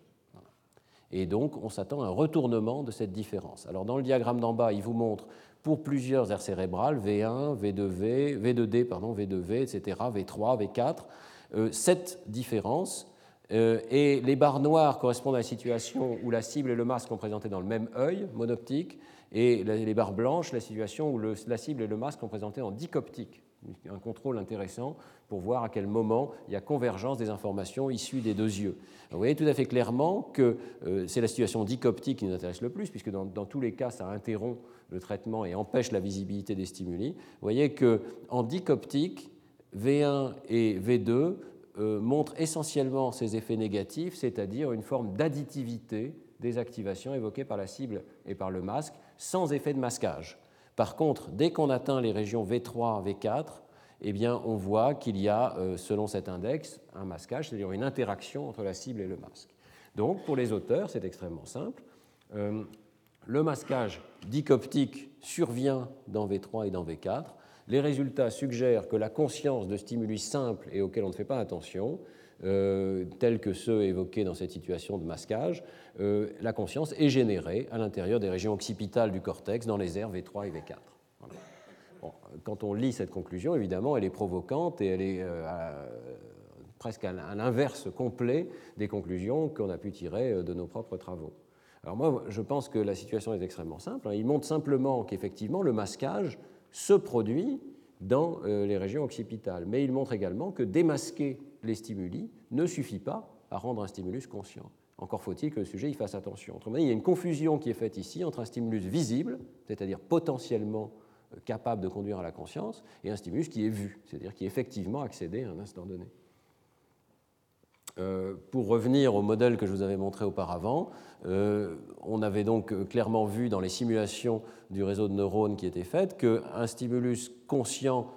[SPEAKER 2] Et donc, on s'attend à un retournement de cette différence. Alors, dans le diagramme d'en bas, il vous montre pour plusieurs aires cérébrales, V1, V2V, V2D, pardon, V2V, etc., V3, V4, cette différence euh, et les barres noires correspondent à la situation où la cible et le masque sont présentés dans le même œil monoptique, et les barres blanches, la situation où la cible et le masque sont présentés en dicoptique. Un contrôle intéressant pour voir à quel moment il y a convergence des informations issues des deux yeux. vous voyez tout à fait clairement que euh, c'est la situation dicoptique qui nous intéresse le plus, puisque dans, tous les cas, ça interrompt le traitement et empêche la visibilité des stimuli. Vous voyez qu'en dicoptique, V1 et V2 euh, montre essentiellement ces effets négatifs, c'est-à-dire une forme d'additivité des activations évoquées par la cible et par le masque, sans effet de masquage. Par contre, dès qu'on atteint les régions V3, V4, eh bien, on voit qu'il y a, euh, selon cet index, un masquage, c'est-à-dire une interaction entre la cible et le masque. Donc, pour les auteurs, c'est extrêmement simple. Euh, le masquage dicoptique survient dans V3 et dans V4 les résultats suggèrent que la conscience de stimuli simples et auxquels on ne fait pas attention, euh, tels que ceux évoqués dans cette situation de masquage, euh, la conscience est générée à l'intérieur des régions occipitales du cortex dans les aires V3 et V4. quand on lit cette conclusion, évidemment, elle est provocante et elle est euh, presque à l'inverse complet des conclusions qu'on a pu tirer de nos propres travaux. Alors moi, je pense que la situation est extrêmement simple. Hein. Il montre simplement qu'effectivement, le masquage se produit dans les régions occipitales. Mais il montre également que démasquer les stimuli ne suffit pas à rendre un stimulus conscient. Encore faut-il que le sujet y fasse attention. Autrement dit, il y a une confusion qui est faite ici entre un stimulus visible, c'est-à-dire potentiellement euh, capable de conduire à la conscience, et un stimulus qui est vu, c'est-à-dire qui est effectivement accédé à un instant donné. Euh, pour revenir au modèle que je vous avais montré auparavant, euh, on avait donc clairement vu dans les simulations du réseau de neurones qui étaient faites qu'un stimulus conscient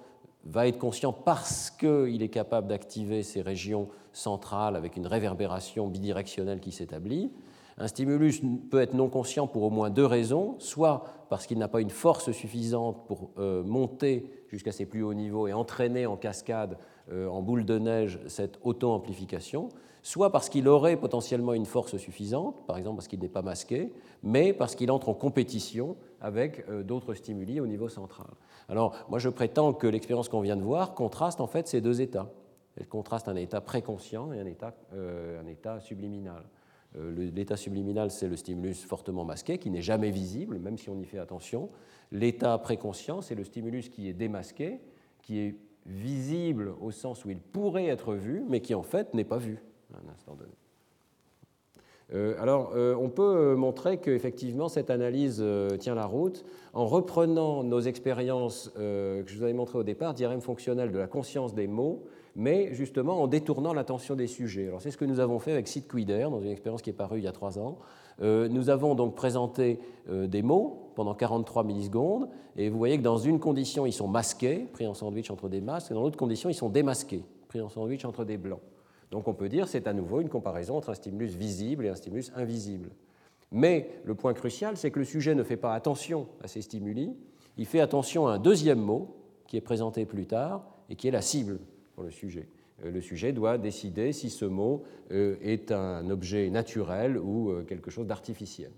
[SPEAKER 2] va être conscient parce qu'il est capable d'activer ces régions centrales avec une réverbération bidirectionnelle qui s'établit. Un stimulus peut être non conscient pour au moins deux raisons, soit parce qu'il n'a pas une force suffisante pour euh, monter jusqu'à ses plus hauts niveaux et entraîner en cascade, euh, en boule de neige, cette auto-amplification, soit parce qu'il aurait potentiellement une force suffisante, par exemple parce qu'il n'est pas masqué, mais parce qu'il entre en compétition avec euh, d'autres stimuli au niveau central. Alors, moi, je prétends que l'expérience qu'on vient de voir contraste en fait ces deux états. Elle contraste un état préconscient et un état, euh, un état subliminal. Euh, l'état subliminal, c'est le stimulus fortement masqué, qui n'est jamais visible, même si on y fait attention. L'état préconscient, c'est le stimulus qui est démasqué, qui est visible au sens où il pourrait être vu, mais qui en fait n'est pas vu à un instant donné. Euh, alors, euh, on peut montrer qu'effectivement, cette analyse euh, tient la route en reprenant nos expériences que je vous avais montrées au départ, d'IRM fonctionnel de la conscience des mots, mais justement en détournant l'attention des sujets. Alors, c'est ce que nous avons fait avec Sid Quider, dans une expérience qui est parue il y a trois ans. nous avons donc présenté des mots pendant 43 millisecondes, et vous voyez que dans une condition, ils sont masqués, pris en sandwich entre des masques, et dans l'autre condition, ils sont démasqués, pris en sandwich entre des blancs. Donc on peut dire que c'est à nouveau une comparaison entre un stimulus visible et un stimulus invisible. Mais le point crucial, c'est que le sujet ne fait pas attention à ces stimuli, il fait attention à un deuxième mot qui est présenté plus tard et qui est la cible pour le sujet. Euh, le sujet doit décider si ce mot euh, est un objet naturel ou euh, quelque chose d'artificiel.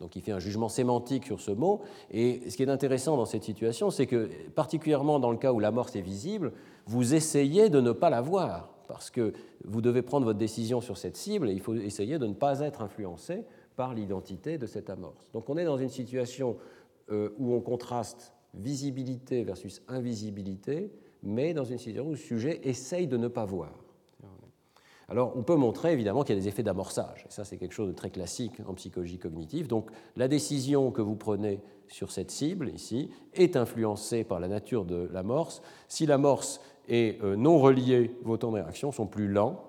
[SPEAKER 2] Donc il fait un jugement sémantique sur ce mot. Et ce qui est intéressant dans cette situation, c'est que, particulièrement dans le cas où l'amorce est visible, vous essayez de ne pas la voir parce que vous devez prendre votre décision sur cette cible et il faut essayer de ne pas être influencé par l'identité de cette amorce. Donc on est dans une situation euh, où on contraste visibilité versus invisibilité, mais dans une situation où le sujet essaye de ne pas voir. Alors, on peut montrer évidemment qu'il y a des effets d'amorçage. Et ça, c'est quelque chose de très classique en psychologie cognitive. Donc, la décision que vous prenez sur cette cible, ici, est influencée par la nature de l'amorce. Si l'amorce et euh, non reliés, vos temps de réaction sont plus lents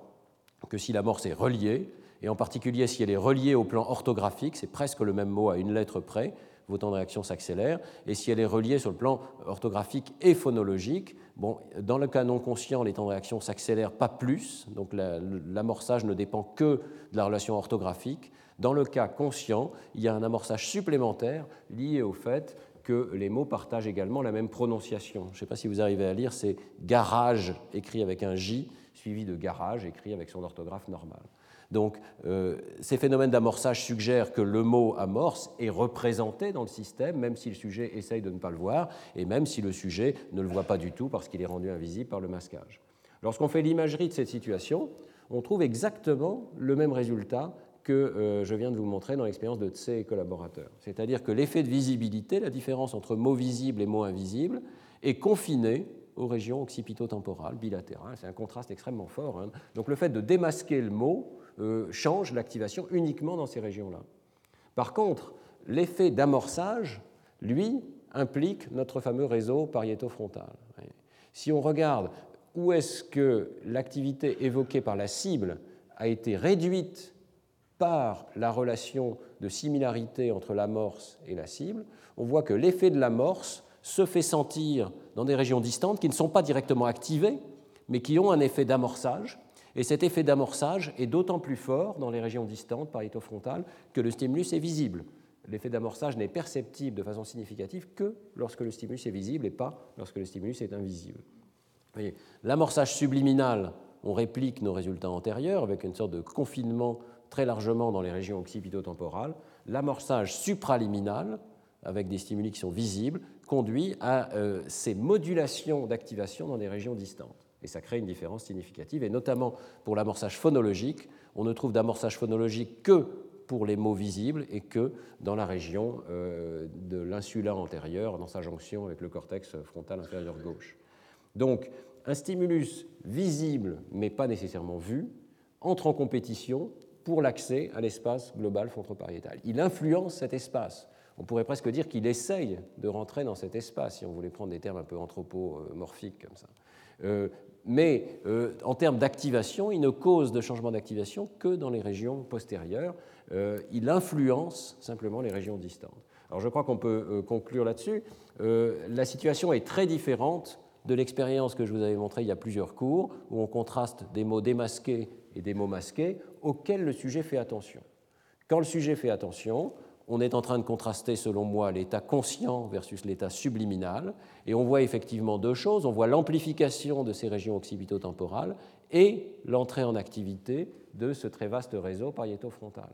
[SPEAKER 2] que si l'amorce est reliée, et en particulier si elle est reliée au plan orthographique, c'est presque le même mot à une lettre près, vos temps de réaction s'accélèrent, et si elle est reliée sur le plan orthographique et phonologique, bon, dans le cas non conscient, les temps de réaction s'accélèrent pas plus, donc l'amorçage ne dépend que de la relation orthographique. Dans le cas conscient, il y a un amorçage supplémentaire lié au fait que les mots partagent également la même prononciation. Je ne sais pas si vous arrivez à lire, c'est garage écrit avec un J, suivi de garage écrit avec son orthographe normale. Donc euh, ces phénomènes d'amorçage suggèrent que le mot amorce est représenté dans le système, même si le sujet essaye de ne pas le voir, et même si le sujet ne le voit pas du tout parce qu'il est rendu invisible par le masquage. Lorsqu'on fait l'imagerie de cette situation, on trouve exactement le même résultat que euh, je viens de vous montrer dans l'expérience de Tse et collaborateurs. C'est-à-dire que l'effet de visibilité, la différence entre mot visible et mot invisible, est confiné aux régions occipito-temporales bilatérales. C'est un contraste extrêmement fort. Hein. Donc le fait de démasquer le mot euh, change l'activation uniquement dans ces régions-là. Par contre, l'effet d'amorçage, lui, implique notre fameux réseau pariéto-frontal. Si on regarde où est-ce que l'activité évoquée par la cible a été réduite par la relation de similarité entre l'amorce et la cible, on voit que l'effet de l'amorce se fait sentir dans des régions distantes qui ne sont pas directement activées, mais qui ont un effet d'amorçage. Et cet effet d'amorçage est d'autant plus fort dans les régions distantes, frontale que le stimulus est visible. L'effet d'amorçage n'est perceptible de façon significative que lorsque le stimulus est visible et pas lorsque le stimulus est invisible. L'amorçage subliminal, on réplique nos résultats antérieurs avec une sorte de confinement très largement dans les régions occipito-temporales, l'amorçage supraliminal, avec des stimuli qui sont visibles, conduit à euh, ces modulations d'activation dans des régions distantes. Et ça crée une différence significative, et notamment pour l'amorçage phonologique, on ne trouve d'amorçage phonologique que pour les mots visibles et que dans la région euh, de l'insula antérieur, dans sa jonction avec le cortex frontal inférieur gauche. Donc, un stimulus visible, mais pas nécessairement vu, entre en compétition pour l'accès à l'espace global frontal-pariétal. Il influence cet espace. On pourrait presque dire qu'il essaye de rentrer dans cet espace, si on voulait prendre des termes un peu anthropomorphiques comme ça. Euh, mais euh, en termes d'activation, il ne cause de changement d'activation que dans les régions postérieures. Euh, il influence simplement les régions distantes. Alors je crois qu'on peut conclure là-dessus. la situation est très différente de l'expérience que je vous avais montrée il y a plusieurs cours, où on contraste des mots démasqués et des mots masqués auxquels le sujet fait attention. Quand le sujet fait attention, on est en train de contraster, selon moi, l'état conscient versus l'état subliminal, et on voit effectivement deux choses. On voit l'amplification de ces régions occipito-temporales et l'entrée en activité de ce très vaste réseau pariéto-frontal.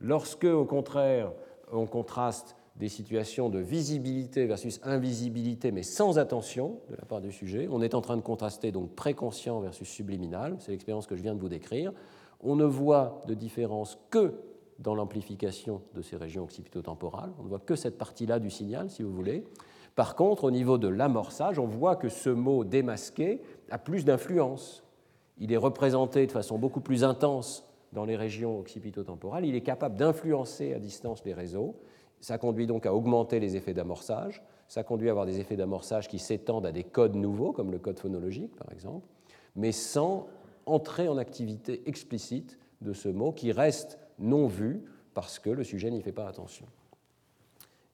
[SPEAKER 2] Lorsque, au contraire, on contraste des situations de visibilité versus invisibilité, mais sans attention de la part du sujet, on est en train de contraster donc préconscient versus subliminal, c'est l'expérience que je viens de vous décrire. On ne voit de différence que dans l'amplification de ces régions occipito-temporales. On ne voit que cette partie-là du signal, si vous voulez. Par contre, au niveau de l'amorçage, on voit que ce mot démasqué a plus d'influence. Il est représenté de façon beaucoup plus intense dans les régions occipito-temporales. Il est capable d'influencer à distance les réseaux. Ça conduit donc à augmenter les effets d'amorçage. Ça conduit à avoir des effets d'amorçage qui s'étendent à des codes nouveaux, comme le code phonologique, par exemple, mais sans entrer en activité explicite de ce mot qui reste non vu parce que le sujet n'y fait pas attention.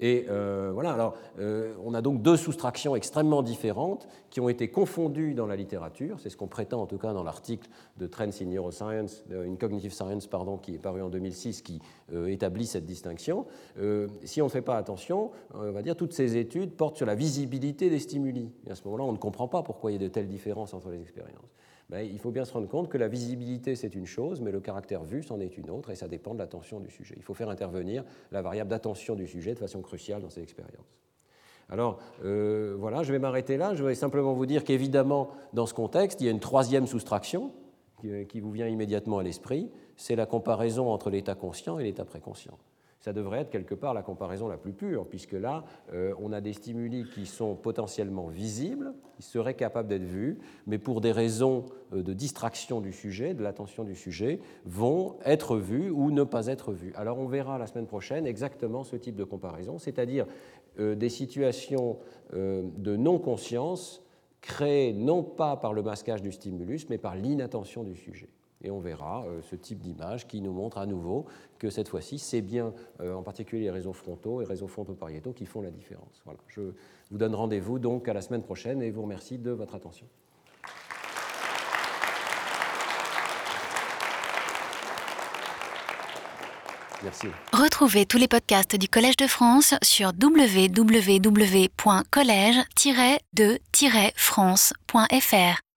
[SPEAKER 2] Et euh, voilà, alors euh, on a donc deux soustractions extrêmement différentes qui ont été confondues dans la littérature. C'est ce qu'on prétend en tout cas dans l'article de Trends in Neuroscience, in Cognitive Science, pardon, qui est paru en 2006, qui euh, établit cette distinction. si on ne fait pas attention, on va dire toutes ces études portent sur la visibilité des stimuli. Et à ce moment-là, on ne comprend pas pourquoi il y a de telles différences entre les expériences. Ben, il faut bien se rendre compte que la visibilité, c'est une chose, mais le caractère vu, c'en est une autre, et ça dépend de l'attention du sujet. Il faut faire intervenir la variable d'attention du sujet de façon cruciale dans ces expériences. Alors euh, voilà, je vais m'arrêter là. Je vais simplement vous dire qu'évidemment, dans ce contexte, il y a une troisième soustraction qui, qui vous vient immédiatement à l'esprit, c'est la comparaison entre l'état conscient et l'état préconscient ça devrait être quelque part la comparaison la plus pure, puisque là, euh, on a des stimuli qui sont potentiellement visibles, qui seraient capables d'être vus, mais pour des raisons euh, de distraction du sujet, de l'attention du sujet, vont être vus ou ne pas être vus. Alors on verra la semaine prochaine exactement ce type de comparaison, c'est-à-dire euh, des situations de non-conscience créées non pas par le masquage du stimulus, mais par l'inattention du sujet. Et on verra euh, ce type d'image qui nous montre à nouveau que cette fois-ci, c'est bien euh, en particulier les réseaux frontaux et réseaux frontaux-pariétaux qui font la différence. Voilà. Je vous donne rendez-vous donc à la semaine prochaine et vous remercie de votre attention. Merci.
[SPEAKER 1] Retrouvez tous les podcasts du Collège de France sur www.collège-de-france.fr.